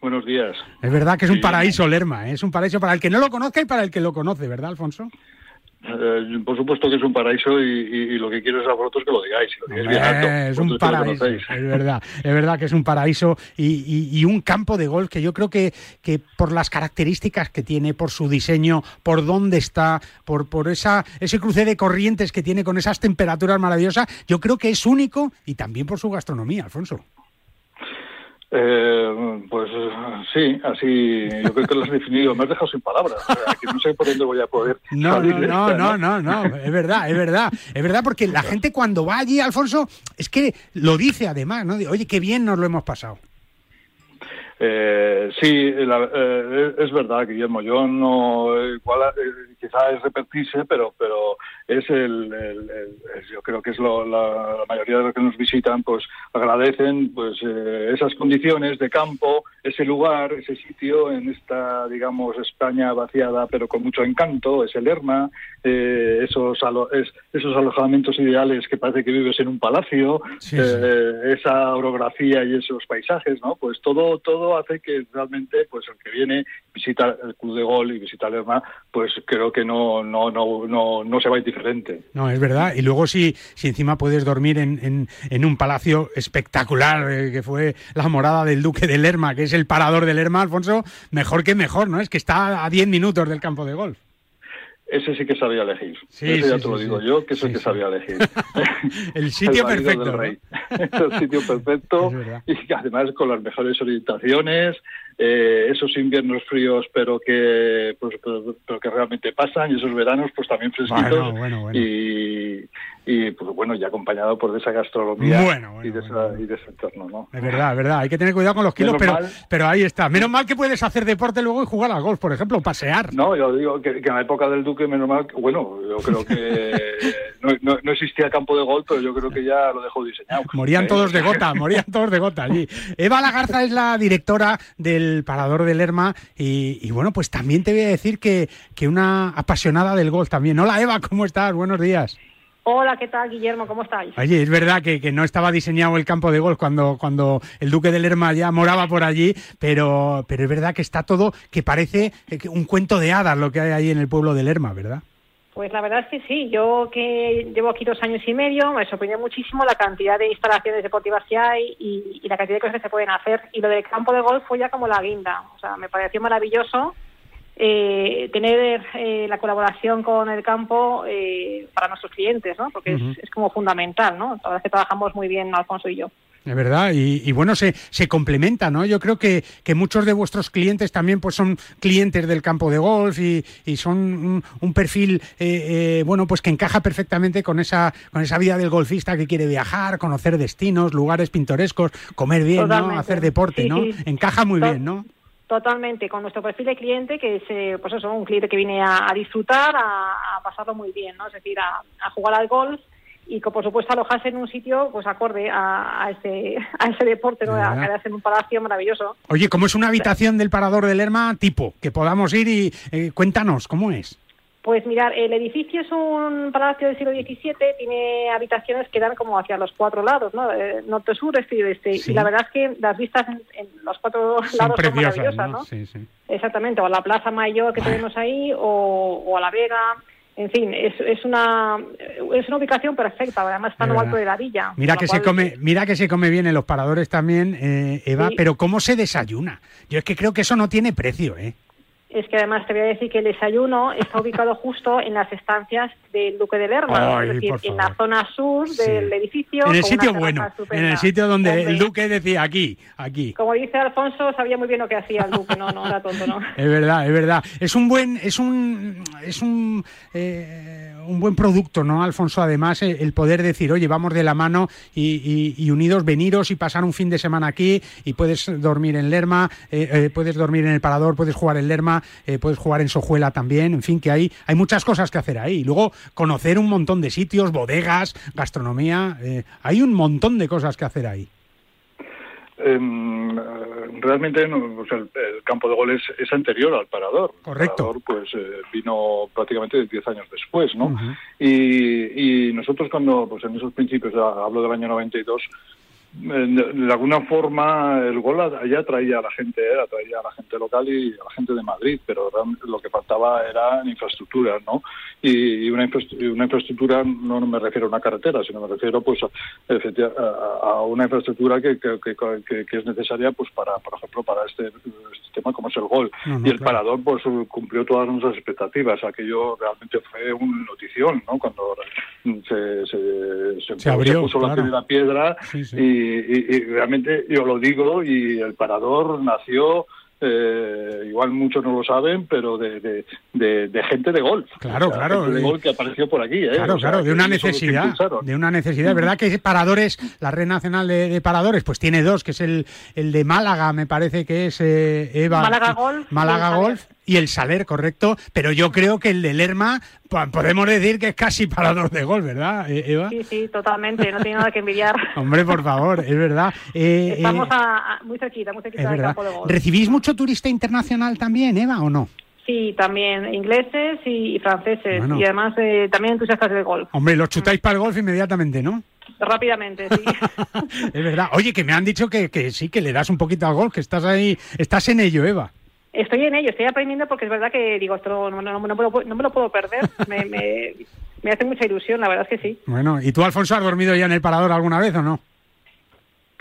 [SPEAKER 29] Buenos días.
[SPEAKER 2] Es verdad que es un paraíso Lerma, ¿eh? es un paraíso para el que no lo conozca y para el que lo conoce, ¿verdad, Alfonso?
[SPEAKER 29] Eh, por supuesto que es un paraíso y, y, y, lo que quiero es a vosotros que lo digáis. Si lo digáis bien alto,
[SPEAKER 2] es un paraíso, es verdad, es verdad que es un paraíso y, y, un campo de golf que yo creo que, que por las características que tiene, por su diseño, por dónde está, por, por esa, ese cruce de corrientes que tiene con esas temperaturas maravillosas, yo creo que es único y también por su gastronomía, Alfonso.
[SPEAKER 29] Eh, pues sí, así yo creo que lo has definido. Me has dejado sin palabras. O sea, que no sé por dónde voy a poder.
[SPEAKER 2] No, no, no, esta, no, no, no, no, es verdad, es verdad. Es verdad porque la gente cuando va allí, Alfonso, es que lo dice además, ¿no? Oye, qué bien nos lo hemos pasado.
[SPEAKER 29] Eh, sí, la, eh, es verdad, Guillermo. Yo no, igual, eh, quizá es repetirse, pero, pero es el, el, el, yo creo que es lo, la, la, mayoría de los que nos visitan, pues agradecen, pues eh, esas condiciones de campo, ese lugar, ese sitio en esta, digamos, España vaciada, pero con mucho encanto, es el Lerma, eh, esos, alo, es, esos alojamientos ideales que parece que vives en un palacio, sí, sí. esa orografía y esos paisajes, ¿no? Pues todo, todo hace que realmente pues el que viene visita el club de gol y visita Lerma pues creo que no no no no, no se va indiferente
[SPEAKER 2] no es verdad y luego si si encima puedes dormir en, en, en un palacio espectacular eh, que fue la morada del duque de Lerma que es el parador de Lerma Alfonso mejor que mejor no es que está a 10 minutos del campo de golf
[SPEAKER 29] ese sí que sabía elegir. Sí, Eso ya sí, te lo digo yo, que es el que sabía elegir.
[SPEAKER 2] el sitio el perfecto.
[SPEAKER 29] ¿no? el sitio perfecto y además con las mejores orientaciones, eh, esos inviernos fríos pero que pues, pero, pero, que realmente pasan y esos veranos pues también fresquitos
[SPEAKER 2] bueno, bueno, bueno.
[SPEAKER 29] y y pues bueno y acompañado por esa gastronomía y, de esa, y, de ese entorno no
[SPEAKER 2] es verdad es verdad hay que tener cuidado con los kilos pero mal, pero ahí está. Menos mal que puedes hacer deporte luego y jugar al golf por ejemplo pasear.
[SPEAKER 29] No yo digo que, que en la época del duque menos mal bueno yo creo que no, no, no, existía campo de golf pero yo creo que ya lo dejó diseñado.
[SPEAKER 2] Morían
[SPEAKER 29] ¿eh?
[SPEAKER 2] todos de gota morían todos de gota allí. Eva Lagarza es la directora del parador de Lerma y, y, bueno pues también te voy a decir que, que una apasionada del golf también. Hola Eva cómo estás buenos días
[SPEAKER 30] Hola, ¿qué tal, Guillermo? ¿Cómo estáis?
[SPEAKER 2] Oye, es verdad que, que, no estaba diseñado el campo de golf cuando, cuando el duque de Lerma ya moraba por allí, pero, pero es verdad que está todo, que parece un cuento de hadas lo que hay ahí en el pueblo de Lerma, ¿verdad?
[SPEAKER 30] Pues la verdad es que sí. Yo que llevo aquí dos años y medio, me sorprendió muchísimo la cantidad de instalaciones deportivas que hay y, y la cantidad de cosas que se pueden hacer. Y lo del campo de golf fue ya como la guinda. O sea, me pareció maravilloso eh, tener eh, la colaboración con el campo eh, para nuestros clientes, ¿no? Porque uh -huh. es, es, como fundamental, ¿no? Toda vez que trabajamos muy bien Alfonso y yo.
[SPEAKER 2] Es verdad, y, y bueno, se, se complementa, ¿no? Yo creo que, que muchos de vuestros clientes también pues son clientes del campo de golf y, y son un, un perfil, eh, eh, bueno, pues que encaja perfectamente con esa, con esa vida del golfista que quiere viajar, conocer destinos, lugares pintorescos, comer bien, ¿no? Hacer deporte,
[SPEAKER 18] Sí,
[SPEAKER 2] ¿no? Encaja muy bien, ¿no?
[SPEAKER 18] Totalmente, con nuestro perfil de cliente, que es eh, pues eso, un cliente que viene a, a disfrutar, a, a pasarlo muy bien, ¿no? Es decir, a, a jugar al golf y que por supuesto alojarse en un sitio pues acorde a, a ese a ese deporte, ¿no?
[SPEAKER 2] De
[SPEAKER 18] A quedarse en un palacio maravilloso.
[SPEAKER 2] Oye, ¿cómo es una habitación del parador del Lerma tipo? Que podamos ir y eh, cuéntanos, ¿cómo es?
[SPEAKER 18] Pues mirar, el edificio es un palacio del siglo XVII, tiene habitaciones que dan como hacia los cuatro lados, ¿no? Eh, norte, sur, este y oeste.
[SPEAKER 2] Sí.
[SPEAKER 18] Y la verdad es que las vistas en, en los cuatro
[SPEAKER 2] Son
[SPEAKER 18] lados son maravillosas,
[SPEAKER 2] ¿no?
[SPEAKER 18] ¿no?
[SPEAKER 2] Sí, sí.
[SPEAKER 18] Exactamente, o a la Plaza Mayor que tenemos ahí, o, o a la Vega. En fin, es, es una es una ubicación perfecta, además está
[SPEAKER 2] Es
[SPEAKER 18] en lo alto de la villa.
[SPEAKER 2] Mira que se
[SPEAKER 18] cual-
[SPEAKER 2] come, mira que se come bien en los paradores también, eh, Eva,
[SPEAKER 18] Sí.
[SPEAKER 2] pero ¿cómo se desayuna? Yo es que creo que eso no tiene precio, ¿eh?
[SPEAKER 18] Es que además te voy a decir que el desayuno está ubicado justo en las estancias del Duque de Lerma,
[SPEAKER 2] Ay,
[SPEAKER 18] es decir, en la zona sur del edificio.
[SPEAKER 2] En el sitio bueno, en el sitio donde el duque decía aquí, aquí.
[SPEAKER 18] Como dice Alfonso, sabía muy bien lo que hacía el Duque, no, no era tonto, ¿no?
[SPEAKER 2] Es verdad, es verdad. Es un buen, es un, es un, eh, un buen producto, ¿no, Alfonso? Además, eh, el poder decir, oye, vamos de la mano y, y- y unidos, veniros y pasar un fin de semana aquí y puedes dormir en Lerma, eh, eh, puedes dormir en el Parador, puedes jugar en Lerma, eh, puedes jugar en Sojuela también. En fin, que hay, hay muchas cosas que hacer ahí. Y luego conocer un montón de sitios, bodegas, gastronomía. eh, hay un montón de cosas que hacer ahí.
[SPEAKER 29] Em, realmente no, el, el campo de gol es, anterior al parador.
[SPEAKER 2] Correcto.
[SPEAKER 29] El parador pues eh, vino prácticamente 10 años después, ¿no? Y, y nosotros cuando, pues en esos principios, ya hablo del año 92, eh, de, alguna forma el gol allá atraía a la gente, eh, atraía a la gente local y a la gente de Madrid, pero lo que faltaba eran infraestructuras, ¿no? Y, una, infraestructura, no me refiero a una carretera, sino me refiero pues a, a- una infraestructura que, que, que- que- es necesaria pues para, por ejemplo, para este, este tema como es el gol.
[SPEAKER 2] No, no,
[SPEAKER 29] y el
[SPEAKER 2] claro.
[SPEAKER 29] parador pues cumplió todas nuestras expectativas. Aquello realmente fue una notición, ¿no? Cuando se, se, se,
[SPEAKER 2] Se abrió,
[SPEAKER 29] puso la primera piedra
[SPEAKER 2] Sí, sí.
[SPEAKER 29] Y, y- y realmente yo lo digo y el parador nació eh, igual muchos no lo saben pero de, de, de- de gente de golf
[SPEAKER 2] Claro,
[SPEAKER 29] O sea,
[SPEAKER 2] claro,
[SPEAKER 29] gente de
[SPEAKER 2] eh.
[SPEAKER 29] golf que apareció por aquí ¿eh?
[SPEAKER 2] Claro,
[SPEAKER 29] O sea,
[SPEAKER 2] claro, de una necesidad, de una necesidad. Es verdad que paradores, la red nacional de, de paradores, pues tiene dos, que es el, el de Málaga, me parece que es eh, Eva.
[SPEAKER 18] Málaga Golf
[SPEAKER 2] Málaga. Golf y el Saler, correcto. Pero yo creo que el de Lerma, po- podemos decir que es casi parador de golf, ¿verdad, eh, Eva?
[SPEAKER 18] Sí, sí, totalmente, no tiene nada que envidiar.
[SPEAKER 2] Hombre, por favor, es verdad. Eh,
[SPEAKER 18] Estamos
[SPEAKER 2] eh,
[SPEAKER 18] a, a- muy cerquita, muy cerquita del campo de golf.
[SPEAKER 2] ¿Recibís mucho turista internacional también, Eva, o no?
[SPEAKER 18] Sí, también ingleses y, franceses.
[SPEAKER 2] Bueno.
[SPEAKER 18] Y además eh, también entusiastas del golf.
[SPEAKER 2] Hombre, los chutáis para el golf inmediatamente, ¿no?
[SPEAKER 18] Rápidamente, sí.
[SPEAKER 2] Es verdad. Oye, que me han dicho que, que sí, que le das un poquito al golf, que estás ahí, estás en ello, Eva.
[SPEAKER 18] Estoy en ello, estoy aprendiendo porque es verdad que digo, esto no, no, no, me lo- no me lo puedo perder. Me, me, me hace mucha ilusión, la verdad es que sí.
[SPEAKER 2] Bueno, ¿y tú, Alfonso, has dormido ya en el parador alguna vez o no?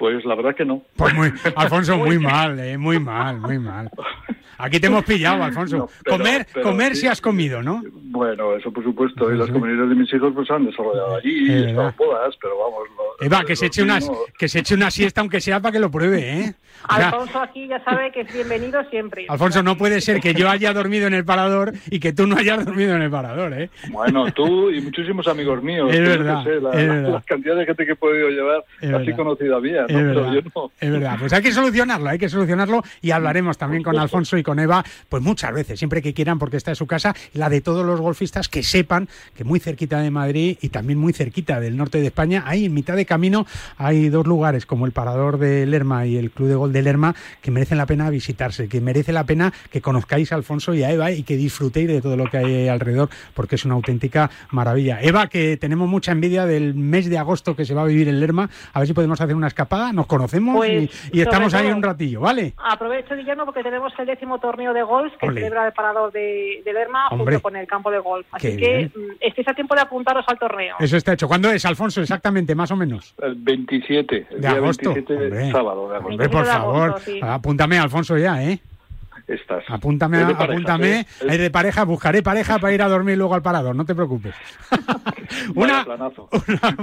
[SPEAKER 29] Pues la verdad que no
[SPEAKER 2] Pues muy, Alfonso, muy mal, eh, muy mal, muy mal. Aquí te hemos pillado, Alfonso.
[SPEAKER 29] No, pero-
[SPEAKER 2] comer,
[SPEAKER 29] pero
[SPEAKER 2] comer
[SPEAKER 29] sí.
[SPEAKER 2] si has comido, ¿no?
[SPEAKER 29] bueno eso por supuesto y
[SPEAKER 2] Sí,
[SPEAKER 29] las
[SPEAKER 2] sí.
[SPEAKER 29] comunidades de mis hijos pues se han desarrollado allí
[SPEAKER 2] verdad.
[SPEAKER 29] están bodas pero vamos lo-
[SPEAKER 2] Eva, que se, eche una,
[SPEAKER 29] mismos-
[SPEAKER 2] que se eche una siesta aunque sea para que lo pruebe, ¿eh? O sea,
[SPEAKER 18] Alfonso aquí ya sabe que es bienvenido siempre.
[SPEAKER 2] Alfonso, no puede ser que yo haya dormido en el parador y que tú no hayas dormido en el parador, ¿eh?
[SPEAKER 29] Bueno, tú y muchísimos amigos míos.
[SPEAKER 2] Es verdad,
[SPEAKER 29] sé, la,
[SPEAKER 2] es
[SPEAKER 29] la-
[SPEAKER 2] verdad.
[SPEAKER 29] la cantidad de gente que he podido llevar
[SPEAKER 2] Es
[SPEAKER 29] así
[SPEAKER 2] verdad.
[SPEAKER 29] conocida mía.
[SPEAKER 2] Es verdad,
[SPEAKER 29] yo no.
[SPEAKER 2] es verdad. Pues hay que solucionarlo, hay que solucionarlo y hablaremos también con Alfonso y con Eva, pues muchas veces, siempre que quieran, porque esta es su casa, la de todos los golfistas que sepan que muy cerquita de Madrid y también muy cerquita del norte de España, ahí en mitad de camino hay dos lugares como el Parador de Lerma y el Club de Gol de Lerma que merecen la pena visitarse, que merece la pena que conozcáis a Alfonso y a Eva y que disfrutéis de todo lo que hay alrededor, porque es una auténtica maravilla. Eva, que tenemos mucha envidia del mes de agosto que se va a vivir en Lerma, a ver si podemos hacer una escapada, nos conocemos
[SPEAKER 18] Pues,
[SPEAKER 2] y, y
[SPEAKER 18] sobre
[SPEAKER 2] estamos ahí un ratillo, ¿vale?
[SPEAKER 18] Aprovecho, Guillermo, porque tenemos el décimo torneo de golf que celebra el parador de, de Lerma
[SPEAKER 2] Hombre.
[SPEAKER 18] junto con el campo de golf. Así
[SPEAKER 2] Qué
[SPEAKER 18] que
[SPEAKER 2] bien.
[SPEAKER 18] mm, estéis a tiempo de apuntaros al torneo.
[SPEAKER 2] Eso está hecho. ¿Cuándo es, Alfonso? Exactamente, más o menos.
[SPEAKER 29] El 27, el
[SPEAKER 2] De
[SPEAKER 29] día
[SPEAKER 2] agosto.
[SPEAKER 29] 27
[SPEAKER 2] Hombre.
[SPEAKER 29] sábado de agosto.
[SPEAKER 2] Hombre, por
[SPEAKER 18] 27 de
[SPEAKER 2] favor,
[SPEAKER 18] sí.
[SPEAKER 2] apúntame, Alfonso, ya, ¿eh?
[SPEAKER 29] Estás.
[SPEAKER 2] Apúntame,
[SPEAKER 29] parejas,
[SPEAKER 2] apúntame.
[SPEAKER 29] ¿eh?
[SPEAKER 2] Es de pareja, buscaré pareja para ir a dormir luego al parador, no te preocupes.
[SPEAKER 29] Vaya planazo.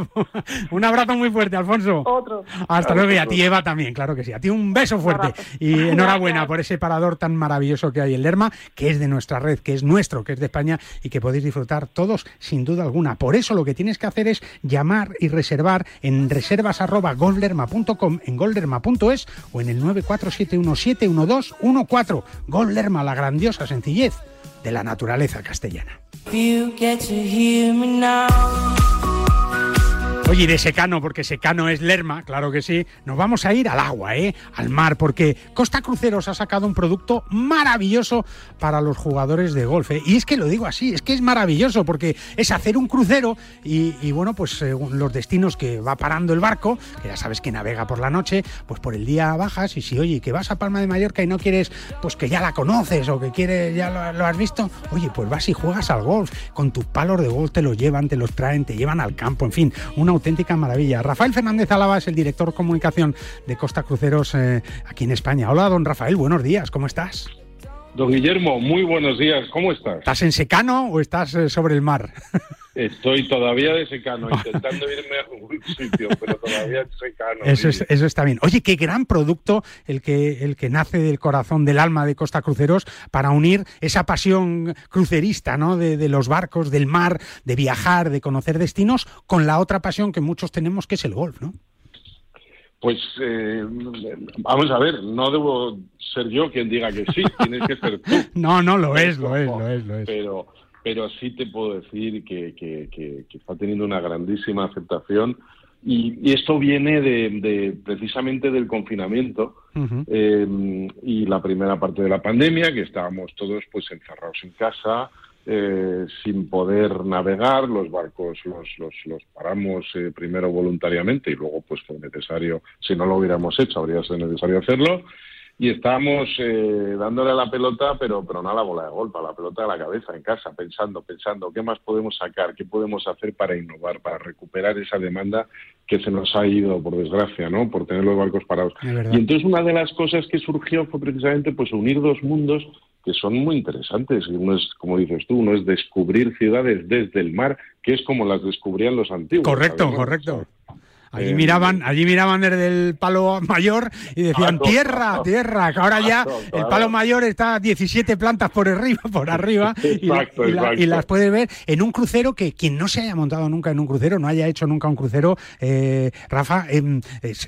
[SPEAKER 2] Un abrazo muy fuerte, Alfonso.
[SPEAKER 30] Otro.
[SPEAKER 2] Hasta luego y a ti, Eva, también, claro que sí. A ti un beso fuerte. Y enhorabuena por ese parador tan maravilloso que hay en Lerma, que es de nuestra red, que es nuestro, que es de España y que podéis disfrutar todos sin duda alguna. Por eso lo que tienes que hacer es llamar y reservar en reservas.golderma.com, en golderma.es o en el 947171214. Gol Lerma, la grandiosa sencillez de la naturaleza castellana. Oye, de secano, porque secano es Lerma, claro que sí, nos vamos a ir al agua, ¿eh? al mar, porque Costa Cruceros ha sacado un producto maravilloso para los jugadores de golf. ¿eh? Y es que lo digo así, es que es maravilloso, porque es hacer un crucero y, y bueno, pues según los destinos que va parando el barco, que ya sabes que navega por la noche, pues por el día bajas y si, oye, que vas a Palma de Mallorca y no quieres, pues que ya la conoces o que quieres, ya lo, lo has visto, oye, pues vas y juegas al golf, con tus palos de golf te los llevan, te los traen, te llevan al campo, en fin, una auténtica maravilla. Rafael Fernández Álava es el director de comunicación de Costa Cruceros eh, aquí en España. Hola, don Rafael, buenos días, ¿cómo estás?
[SPEAKER 31] Don Guillermo, muy buenos días, ¿cómo estás?
[SPEAKER 2] ¿Estás en secano o estás eh, sobre el mar?
[SPEAKER 31] Estoy todavía de secano, intentando irme a algún sitio, pero todavía de secano.
[SPEAKER 2] Eso, es- eso está bien. Oye, qué gran producto el que, el que nace del corazón, del alma de Costa Cruceros para unir esa pasión crucerista, ¿no? De, de los barcos, del mar, de viajar, de conocer destinos, con la otra pasión que muchos tenemos, que es el golf, ¿no?
[SPEAKER 31] Pues eh, vamos a ver, no debo ser yo quien diga que sí, tienes que ser tú.
[SPEAKER 2] No, no, lo es, lo es, lo es, lo es.
[SPEAKER 31] Pero, pero sí te puedo decir que, que- que- que está teniendo una grandísima aceptación y, y esto viene de, de- precisamente del confinamiento eh, y la primera parte de la pandemia, que estábamos todos pues encerrados en casa, eh, sin poder navegar, los barcos los, los, los paramos eh, primero voluntariamente y luego pues fue necesario, si no lo hubiéramos hecho, habría sido necesario hacerlo. Y estábamos eh, dándole a la pelota, pero, pero no a la bola de golpe, a la pelota de la cabeza en casa, pensando, pensando qué más podemos sacar, qué podemos hacer para innovar, para recuperar esa demanda que se nos ha ido, por desgracia, ¿no? Por tener los barcos parados. Y entonces una de las cosas que surgió fue precisamente pues unir dos mundos que son muy interesantes. Uno es, como dices tú, uno es descubrir ciudades desde el mar, que es como las descubrían los antiguos.
[SPEAKER 2] Correcto,
[SPEAKER 31] ¿sabes?
[SPEAKER 2] correcto. Allí
[SPEAKER 31] Eh,
[SPEAKER 2] miraban, allí miraban desde el palo mayor y decían tierra, tierra, que ahora ya el palo mayor está a 17 plantas por arriba, por arriba y, la-
[SPEAKER 31] Exacto,
[SPEAKER 2] y la- y
[SPEAKER 31] exacto.
[SPEAKER 2] las puedes ver en un crucero que quien no se haya montado nunca en un crucero, no haya hecho nunca un crucero, eh, Rafa, em,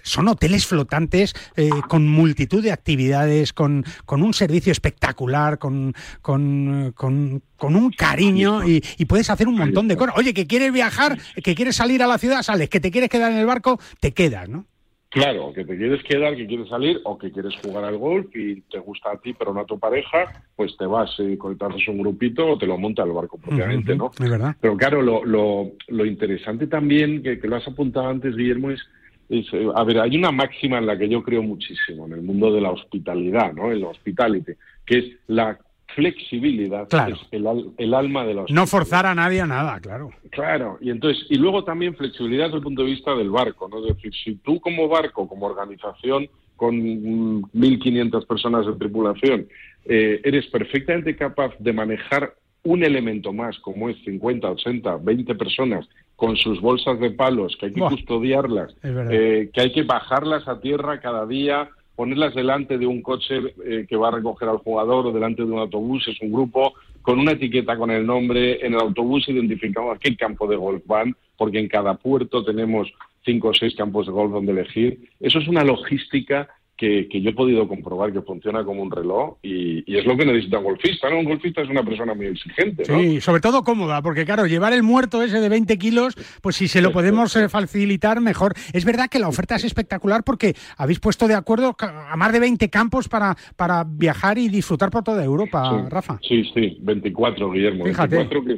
[SPEAKER 2] son hoteles flotantes eh, con multitud de actividades, con, con un servicio espectacular, con, con, con- con un cariño y, y puedes hacer un montón de cosas. Oye, que quieres viajar, que quieres salir a la ciudad, sales, que te quieres quedar en el barco, te quedas, ¿no?
[SPEAKER 31] Claro, que te quieres quedar, que quieres salir o que quieres jugar al golf y te gusta a ti pero no a tu pareja, pues te vas y te haces un grupito o te lo monta el barco propiamente, ¿no?
[SPEAKER 2] Es verdad.
[SPEAKER 31] Pero claro, lo, lo, lo interesante también, que, que lo has apuntado antes, Guillermo, es, es, eh, a ver, hay una máxima en la que yo creo muchísimo, en el mundo de la hospitalidad, ¿no? En la hospitality, que es la flexibilidad,
[SPEAKER 2] Claro.
[SPEAKER 31] es el, al- el alma de la
[SPEAKER 2] No forzar a nadie a nada, claro.
[SPEAKER 31] Claro, y entonces, y luego también flexibilidad desde el punto de vista del barco, ¿no? Es decir, si tú como barco, como organización con mm, 1.500 personas de tripulación, eh, eres perfectamente capaz de manejar un elemento más, como es 50, 80, 20 personas con sus bolsas de palos, que hay que
[SPEAKER 2] Buah.
[SPEAKER 31] custodiarlas, eh, que hay que bajarlas a tierra cada día, ponerlas delante de un coche eh, que va a recoger al jugador o delante de un autobús, es un grupo, con una etiqueta con el nombre, en el autobús identificamos qué campo de golf van, porque en cada puerto tenemos cinco o seis campos de golf donde elegir. Eso es una logística que, que yo he podido comprobar que funciona como un reloj y, y es lo que necesita un golfista, ¿no? Un golfista es una persona muy exigente, ¿no?
[SPEAKER 2] Sí, sobre todo cómoda, porque claro, llevar el muerto ese de 20 kilos, pues si se lo podemos eh, facilitar, mejor. Es verdad que la oferta es espectacular porque habéis puesto de acuerdo a más de 20 campos para, para viajar y disfrutar por toda Europa,
[SPEAKER 31] Sí,
[SPEAKER 2] Rafa.
[SPEAKER 31] Sí, sí, 24, Guillermo.
[SPEAKER 2] Fíjate.
[SPEAKER 31] 24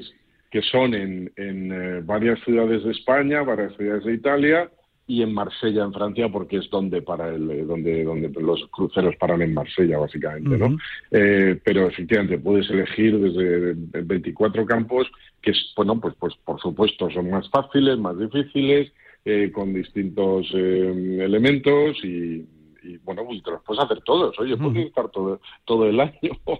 [SPEAKER 31] que, son en, en, eh, varias ciudades de España, varias ciudades de Italia y en Marsella, en Francia, porque es donde para el, eh, donde, donde los cruceros paran en Marsella, básicamente, ¿no? Eh, pero efectivamente puedes elegir desde 24 campos que, es, bueno, pues, pues por supuesto son más fáciles, más difíciles, eh, con distintos eh, elementos y, y, bueno, pues te los puedes hacer todos. Oye, puedes estar todo, todo el año.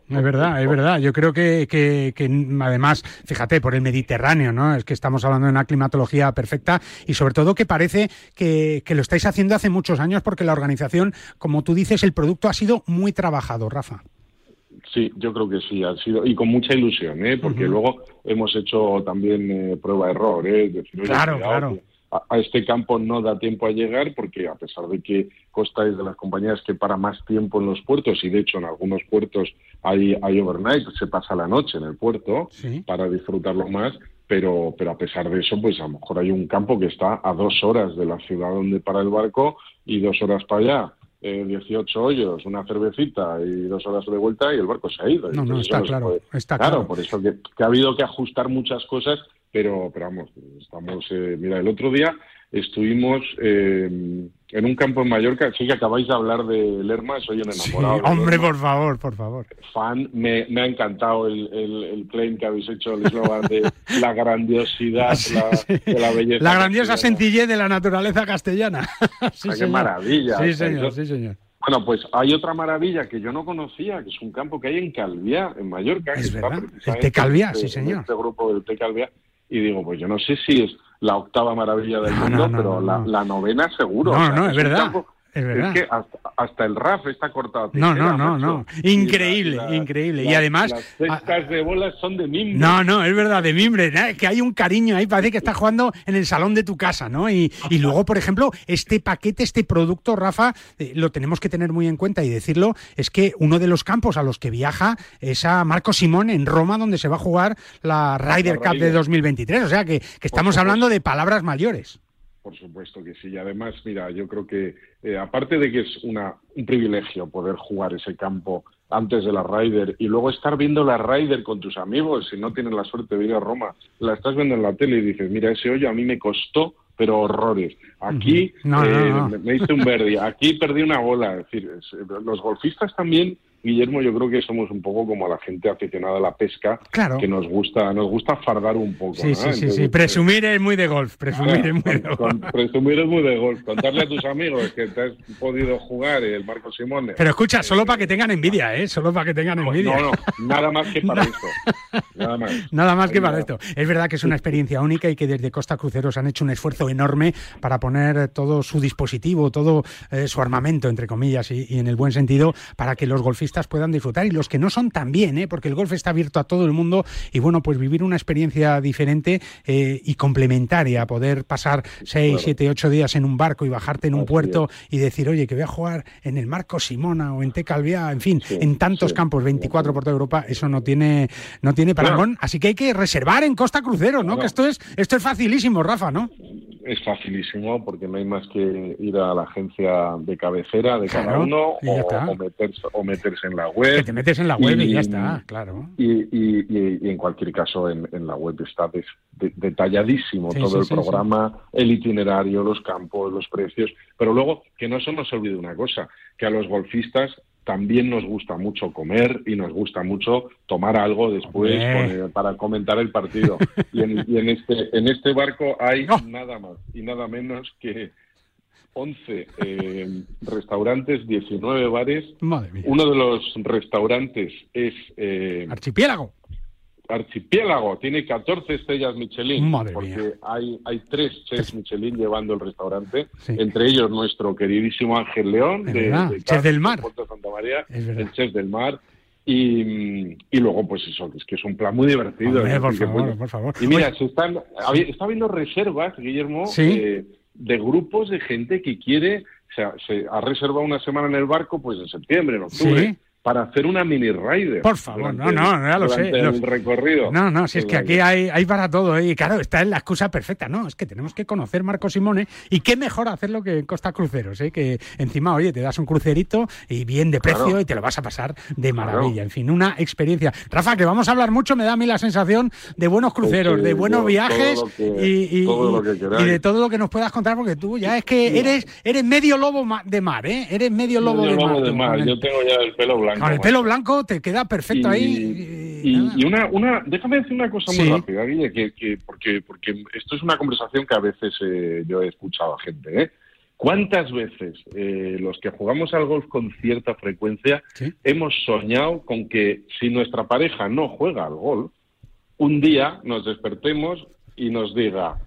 [SPEAKER 2] Es verdad, es verdad. Yo creo que, que, que, además, fíjate, por el Mediterráneo, ¿no? Es que estamos hablando de una climatología perfecta y sobre todo que parece que, que lo estáis haciendo hace muchos años porque la organización, como tú dices, el producto ha sido muy trabajado, Rafa.
[SPEAKER 31] Sí, yo creo que sí, ha sido, y con mucha ilusión, ¿eh? porque luego hemos hecho también eh, prueba-error, ¿eh? decir,
[SPEAKER 2] claro, claro.
[SPEAKER 31] A, este campo no da tiempo a llegar porque a pesar de que Costa es de las compañías que para más tiempo en los puertos y de hecho en algunos puertos hay, hay overnight, se pasa la noche en el puerto para disfrutarlo más, pero, pero a pesar de eso, pues a lo mejor hay un campo que está a dos horas de la ciudad donde para el barco y dos horas para allá eh, 18 hoyos, una cervecita y dos horas de vuelta y el barco se ha ido.
[SPEAKER 2] No, no, está claro, está
[SPEAKER 31] claro. por eso que, ha habido que ajustar muchas cosas, pero, pero vamos, estamos, eh, mira, el otro día estuvimos eh, en un campo en Mallorca, sí que acabáis de hablar de Lerma, soy un enamorado.
[SPEAKER 2] Sí, hombre, por favor, por favor.
[SPEAKER 31] Fan, me, me ha encantado el, el, claim que habéis hecho, el eslogan de la grandiosidad, la, de la belleza.
[SPEAKER 2] La grandiosa sencillez de la naturaleza castellana.
[SPEAKER 31] sí, qué maravilla.
[SPEAKER 2] Sí, señor, sí, señor.
[SPEAKER 31] Bueno, pues hay otra maravilla que yo no conocía, que es un campo que hay en Calviá, en Mallorca.
[SPEAKER 2] Es verdad, el T Calviá, sí, señor.
[SPEAKER 31] Este grupo del T Calviá. Y digo, pues yo no sé si es la octava maravilla del mundo, pero la, la, novena seguro.
[SPEAKER 2] No, no, es, verdad. Es verdad.
[SPEAKER 31] que hasta, el RAF está cortado.
[SPEAKER 2] no, no, no, no. Increíble, increíble. y además.
[SPEAKER 31] Las cestas de bolas son de mimbre.
[SPEAKER 2] No, no, es verdad, de mimbre. Es que hay un cariño ahí, parece que estás jugando en el salón de tu casa, ¿no? Y, y luego, por ejemplo, este paquete, este producto, Rafa, eh, lo tenemos que tener muy en cuenta y decirlo, es que uno de los campos a los que viaja es a Marco Simón en Roma, donde se va a jugar la Ryder Cup de 2023. O sea que, que estamos hablando de palabras mayores.
[SPEAKER 31] Por supuesto que sí. Y además, mira, yo creo que eh, aparte de que es una, un privilegio poder jugar ese campo antes de la Ryder y luego estar viendo la Ryder con tus amigos, si no tienes la suerte de ir a Roma, la estás viendo en la tele y dices, mira, ese hoyo a mí me costó, pero horrores. Aquí eh, me hice un verde, aquí perdí una bola. Es decir, los golfistas también Guillermo, yo creo que somos un poco como la gente aficionada a la pesca, que nos gusta, nos gusta fardar un poco.
[SPEAKER 2] Sí, sí, sí, sí, Presumir es muy de golf. Presumir es muy de golf.
[SPEAKER 31] presumir es muy de golf. Contarle a tus amigos que te has podido jugar el Marco Simone.
[SPEAKER 2] Pero escucha, solo para que tengan envidia, ¿eh? Solo para que tengan envidia.
[SPEAKER 31] No, no, nada más que para esto. Nada más.
[SPEAKER 2] Nada más que para esto. Es verdad que es una experiencia única y que desde Costa Cruceros han hecho un esfuerzo enorme para poner todo su dispositivo, todo eh, su armamento, entre comillas, y, y en el buen sentido, para que los golfistas puedan disfrutar y los que no son también, ¿eh? porque el golf está abierto a todo el mundo y bueno, pues vivir una experiencia diferente eh, y complementaria, poder pasar 6, 7, 8 días en un barco y bajarte en un puerto y decir, oye, que voy a jugar en el Marco Simona o en Tecalvia, en fin, en tantos campos, 24 por toda Europa, eso no tiene, no tiene parangón, así que hay que reservar en Costa Crucero, ¿no? Que esto es, esto es facilísimo, Rafa, ¿no?
[SPEAKER 31] es facilísimo porque no hay más que ir a la agencia de cabecera de cada uno o, meterse, o meterse en la web.
[SPEAKER 2] Que te metes en la web y, ya está, claro.
[SPEAKER 31] Y, y, en cualquier caso en, la web está detalladísimo todo el programa, el itinerario, los campos, los precios. Pero luego, que no se nos olvide una cosa, que a los golfistas también nos gusta mucho comer y nos gusta mucho tomar algo después para comentar el partido. Y en, este en este barco hay nada más y nada menos que 11 eh, restaurantes, 19 bares. Uno de los restaurantes es...
[SPEAKER 2] Eh, Archipiélago.
[SPEAKER 31] Archipiélago, tiene 14 estrellas Michelin, porque hay, hay tres chefs Michelin llevando el restaurante, entre ellos nuestro queridísimo Ángel León, de,
[SPEAKER 2] chef del mar,
[SPEAKER 31] Santa María, el chef del mar, y, y, luego, pues eso, es que es un plan muy divertido.
[SPEAKER 2] por, favor, por, favor,
[SPEAKER 31] Y mira, se están, está habiendo reservas, Guillermo, de, grupos de gente que quiere, o sea, se ha reservado una semana en el barco, pues en septiembre, en octubre para hacer una mini rider.
[SPEAKER 2] Por favor, no, no, ya lo sé.
[SPEAKER 31] El recorrido.
[SPEAKER 2] No, no, si es que aquí hay, hay para todo. ¿eh? Y claro, esta es la excusa perfecta. No, es que tenemos que conocer Marco Simone y qué mejor hacerlo que en Costa Cruceros, ¿eh? que encima, oye, te das un crucerito y bien de precio y te lo vas a pasar de maravilla. En fin, una experiencia. Rafa, que vamos a hablar mucho, me da a mí la sensación de buenos cruceros, de buenos viajes y, de todo lo que nos puedas contar, porque tú ya es que eres, eres medio lobo de mar, ¿eh? Eres medio lobo, de, mar,
[SPEAKER 31] Yo tengo ya el pelo blanco.
[SPEAKER 2] Con el pelo blanco te queda perfecto ahí.
[SPEAKER 31] Y, una, una, déjame decir una cosa muy rápida, Guille, que, porque, porque esto es una conversación que a veces eh, yo he escuchado a gente. ¿eh? ¿Cuántas veces eh, los que jugamos al golf con cierta frecuencia hemos soñado con que si nuestra pareja no juega al golf, un día nos despertemos y nos diga,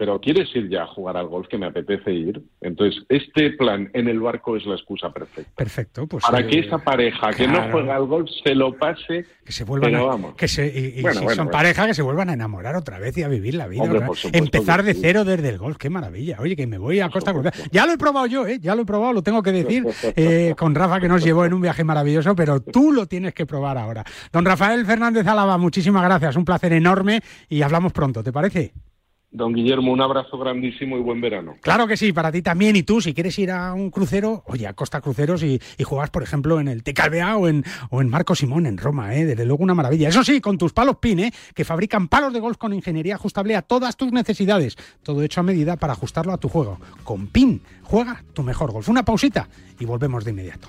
[SPEAKER 31] pero ¿quieres ir ya a jugar al golf que me apetece ir? Entonces, este plan en el barco es la excusa perfecta.
[SPEAKER 2] Perfecto, pues
[SPEAKER 31] para
[SPEAKER 2] eh,
[SPEAKER 31] que esa pareja que no juega al golf se lo pase,
[SPEAKER 2] que se vuelvan
[SPEAKER 31] pero
[SPEAKER 2] a,
[SPEAKER 31] vamos.
[SPEAKER 2] que se, y, y
[SPEAKER 31] Bueno,
[SPEAKER 2] si
[SPEAKER 31] bueno,
[SPEAKER 2] son
[SPEAKER 31] bueno.
[SPEAKER 2] pareja que se vuelvan a enamorar otra vez y a vivir la vida.
[SPEAKER 31] Hombre,
[SPEAKER 2] otra
[SPEAKER 31] por
[SPEAKER 2] vez.
[SPEAKER 31] supuesto
[SPEAKER 2] Empezar de cero desde el golf, qué maravilla. Oye, que me voy a Costa Cruzada. Ya lo he probado yo, ¿eh? ya lo he probado, lo tengo que decir eh, con Rafa que nos llevó en un viaje maravilloso, pero tú lo tienes que probar ahora. Don Rafael Fernández Álava, muchísimas gracias, un placer enorme y hablamos pronto, ¿te parece?
[SPEAKER 31] Don Guillermo, un abrazo grandísimo y buen verano.
[SPEAKER 2] Claro que sí, para ti también. Y tú, si quieres ir a un crucero, oye, a Costa Cruceros y, y juegas, por ejemplo, en el TKBA o en, o en Marco Simón, en Roma, ¿eh? desde luego una maravilla. Eso sí, con tus palos PIN, ¿eh? que fabrican palos de golf con ingeniería ajustable a todas tus necesidades. Todo hecho a medida para ajustarlo a tu juego. Con PIN, juega tu mejor golf. Una pausita y volvemos de inmediato.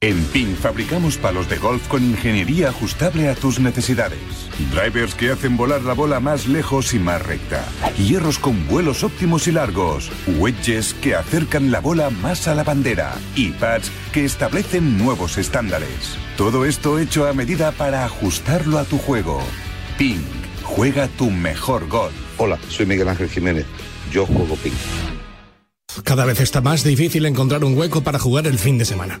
[SPEAKER 5] En PIN fabricamos palos de golf con ingeniería ajustable a tus necesidades. Drivers que hacen volar la bola más lejos y más recta. Hierros con vuelos óptimos y largos. Wedges que acercan la bola más a la bandera. Y pads que establecen nuevos estándares. Todo esto hecho a medida para ajustarlo a tu juego. PIN. Juega tu mejor golf.
[SPEAKER 32] Hola, soy Miguel Ángel Jiménez. Yo juego ping.
[SPEAKER 6] Cada vez está más difícil encontrar un hueco para jugar el fin de semana.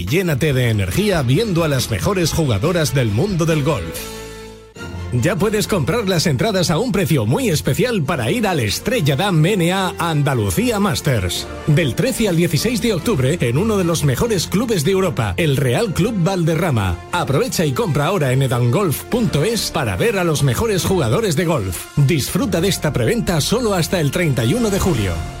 [SPEAKER 6] llénate de energía viendo a las mejores jugadoras del mundo del golf. Ya puedes comprar las entradas a un precio muy especial para ir al Estrella Damm NA Andalucía Masters. Del 13 al 16 de octubre en uno de los mejores clubes de Europa, el Real Club Valderrama. Aprovecha y compra ahora en edangolf.es para ver a los mejores jugadores de golf. Disfruta de esta preventa solo hasta el 31 de julio.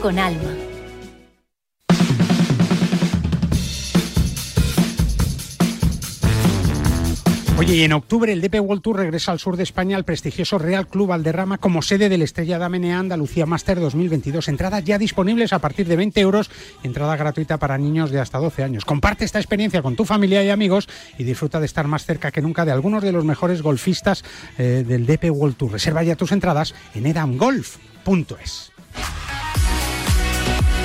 [SPEAKER 33] con alma.
[SPEAKER 2] Oye, y en octubre el DP World Tour regresa al sur de España al prestigioso Real Club Valderrama como sede del Estrella Damenea Andalucía Master 2022. Entradas ya disponibles a partir de 20 euros, entrada gratuita para niños de hasta 12 años. Comparte esta experiencia con tu familia y amigos y disfruta de estar más cerca que nunca de algunos de los mejores golfistas eh, del DP World Tour. Reserva ya tus entradas en edamgolf.es.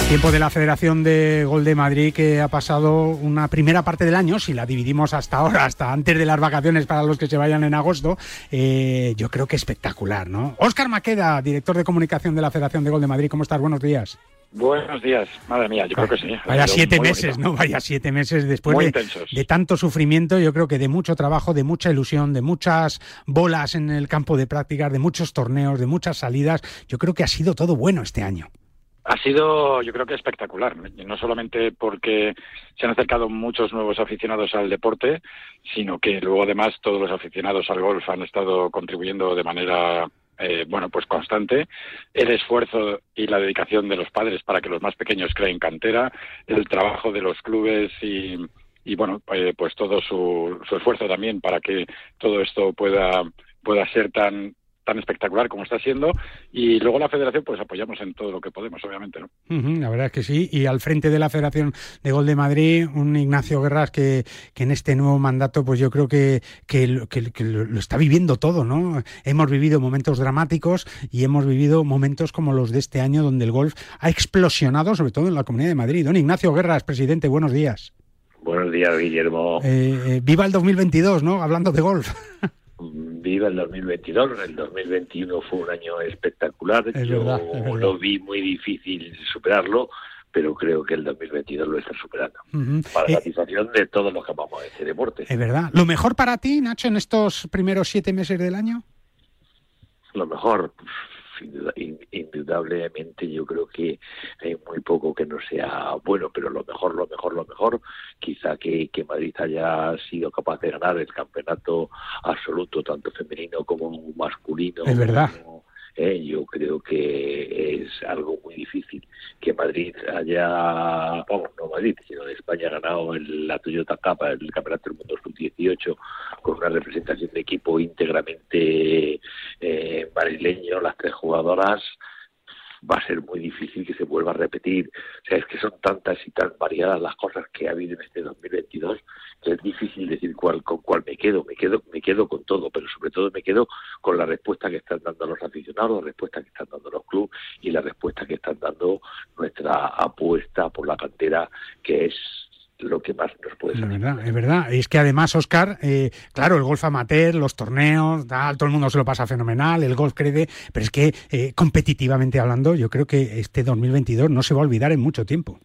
[SPEAKER 2] Tiempo de la Federación de Gol de Madrid que ha pasado una primera parte del año, si la dividimos hasta ahora, hasta antes de las vacaciones para los que se vayan en agosto, eh, yo creo que espectacular, ¿no? Óscar Maqueda, director de comunicación de la Federación de Gol de Madrid, ¿cómo estás? Buenos días.
[SPEAKER 34] Buenos días, madre mía, yo creo que sí.
[SPEAKER 2] Vaya siete meses, ¿no? Vaya siete meses después de, de, tanto sufrimiento, yo creo que de mucho trabajo, de mucha ilusión, de muchas bolas en el campo de prácticas, de muchos torneos, de muchas salidas, yo creo que ha sido todo bueno este año.
[SPEAKER 34] Ha sido, yo creo que espectacular, no solamente porque se han acercado muchos nuevos aficionados al deporte, sino que luego además todos los aficionados al golf han estado contribuyendo de manera eh, bueno, pues constante, el esfuerzo y la dedicación de los padres para que los más pequeños creen cantera, el trabajo de los clubes y, y bueno, eh, pues todo su, su esfuerzo también para que todo esto pueda pueda ser tan tan espectacular como está siendo y luego la federación pues apoyamos en todo lo que podemos obviamente ¿no?
[SPEAKER 2] la verdad es que sí y al frente de la federación de gol de Madrid un Ignacio Guerras que, que en este nuevo mandato pues yo creo que, que, lo, está viviendo todo no hemos vivido momentos dramáticos y hemos vivido momentos como los de este año donde el golf ha explosionado sobre todo en la comunidad de Madrid don Ignacio Guerras presidente buenos días
[SPEAKER 35] Buenos días, Guillermo.
[SPEAKER 2] Eh, eh, viva el 2022, ¿no? Hablando de golf.
[SPEAKER 35] viva el 2022. El 2021 fue un año espectacular. Yo lo vi muy difícil superarlo, pero creo que el 2022 lo está superando. Para la eh, satisfacción de todos los que amamos ese deporte.
[SPEAKER 2] Es verdad. ¿Lo mejor para ti, Nacho, en estos primeros siete meses del año?
[SPEAKER 35] Lo mejor indudablemente yo creo que hay muy poco que no sea bueno, pero lo mejor, lo mejor, lo mejor, quizá que, que Madrid haya sido capaz de ganar el campeonato absoluto, tanto femenino como masculino.
[SPEAKER 2] Es verdad.
[SPEAKER 35] ¿Eh? yo creo que es algo muy difícil que Madrid haya, vamos, no Madrid, sino de España ha ganado el, la Toyota Cup, el Campeonato del Mundo Sub-18, con una representación de equipo íntegramente eh, madrileño, las tres jugadoras, va a ser muy difícil que se vuelva a repetir. O sea, es que son tantas y tan variadas las cosas que ha habido en este 2022 que es difícil decir cuál con cuál me quedo. Me quedo me quedo con todo, pero sobre todo me quedo con la respuesta que están dando los aficionados, la respuesta que están dando los clubes y la respuesta que están dando nuestra apuesta por la cantera que es lo que más nos puede
[SPEAKER 2] Es verdad, es verdad. Es que además, Oscar, eh, claro, el golf amateur, los torneos, tal, todo el mundo se lo pasa fenomenal, el golf crede, pero es que eh, competitivamente hablando, yo creo que este 2022 no se va a olvidar en mucho tiempo.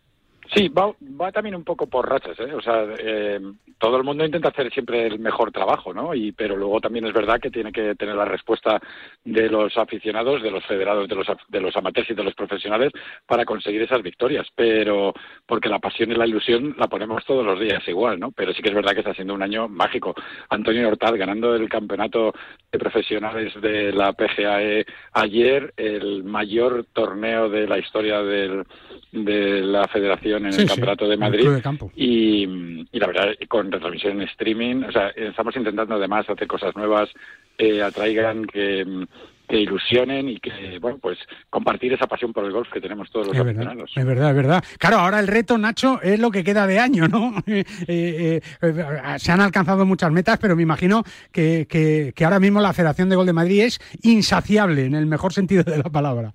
[SPEAKER 34] Sí, va, va también un poco por rachas, ¿eh? O sea, eh, todo el mundo intenta hacer siempre el mejor trabajo, ¿no? Y pero luego también es verdad que tiene que tener la respuesta de los aficionados, de los federados, de los de los amateurs y de los profesionales para conseguir esas victorias. Pero porque la pasión y la ilusión la ponemos todos los días igual, ¿no? Pero sí que es verdad que está siendo un año mágico. Antonio Hortal ganando el campeonato de profesionales de la PGAE ayer, el mayor torneo de la historia del, de la Federación en el Campeonato de Madrid. Y, y, la verdad, con retransmisión en streaming, o sea, estamos intentando además hacer cosas nuevas que atraigan, que, que ilusionen y que, bueno, pues compartir esa pasión por el golf que tenemos todos los
[SPEAKER 2] es
[SPEAKER 34] aficionados.
[SPEAKER 2] es verdad, es verdad. Claro, ahora el reto, Nacho, es lo que queda de año, ¿no? Eh, eh, se han alcanzado muchas metas, pero me imagino que, que, que ahora mismo la Federación de Gol de Madrid es insaciable, en el mejor sentido de la palabra.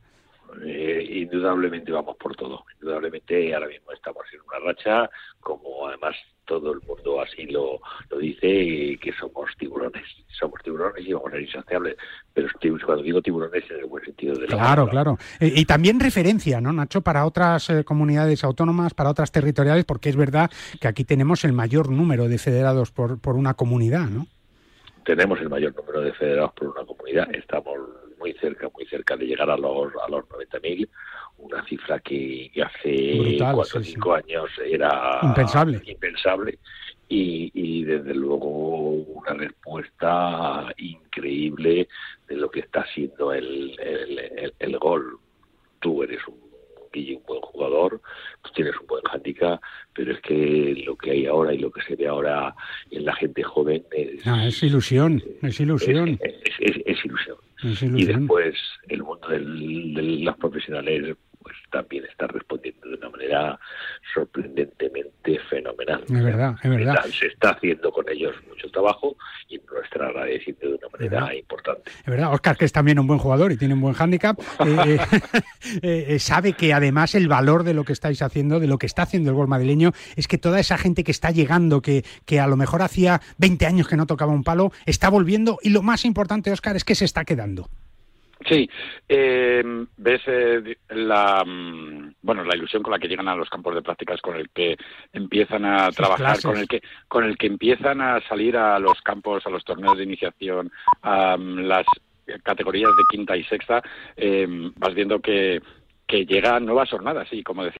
[SPEAKER 35] Indudablemente vamos por todo. Indudablemente ahora mismo estamos en una racha, como además todo el mundo así lo, lo dice, que somos tiburones. Somos tiburones y vamos a ser insaciables. Pero cuando digo tiburones en el buen sentido de la
[SPEAKER 2] Claro, claro. Eh, y también referencia, ¿no, Nacho, para otras eh, comunidades autónomas, para otras territoriales, porque es verdad que aquí tenemos el mayor número de federados por, por una comunidad, ¿no?
[SPEAKER 35] Tenemos el mayor número de federados por una comunidad. Estamos muy cerca, muy cerca de llegar a los, a los 90.000, una cifra que, hace cuatro o cinco años era
[SPEAKER 2] impensable.
[SPEAKER 35] impensable y, y, desde luego una respuesta increíble de lo que está siendo el, el, el, gol. Tú eres un Guille un buen jugador, pues tienes un buen handicap, pero es que lo que hay ahora y lo que se ve ahora en la gente joven es,
[SPEAKER 2] Ah, es ilusión, es ilusión.
[SPEAKER 35] es, es- es ilusión. Y después el mundo de las profesionales pues también está respondiendo de una manera sorprendentemente fenomenal.
[SPEAKER 2] Es verdad, es verdad.
[SPEAKER 35] Está- Se está haciendo con ellos mucho trabajo y lo está agradeciendo de una manera importante.
[SPEAKER 2] Es verdad, Oscar, que es también un buen jugador y tiene un buen hándicap, eh, eh, eh, sabe que además el valor de lo que estáis haciendo, de lo que está haciendo el gol madrileño, es que toda esa gente que está llegando, que, que a lo mejor hacía 20 años que no tocaba un palo, está volviendo y lo más importante, Oscar, es que se está quedando.
[SPEAKER 34] Sí, eh, ves eh, la mm, bueno la ilusión con la que llegan a los campos de prácticas, con el que empiezan a trabajar, con el que con el que empiezan a salir a los campos, a los torneos de iniciación, a mm, las categorías de quinta y sexta, eh, vas viendo que que llegan nuevas jornadas y como decía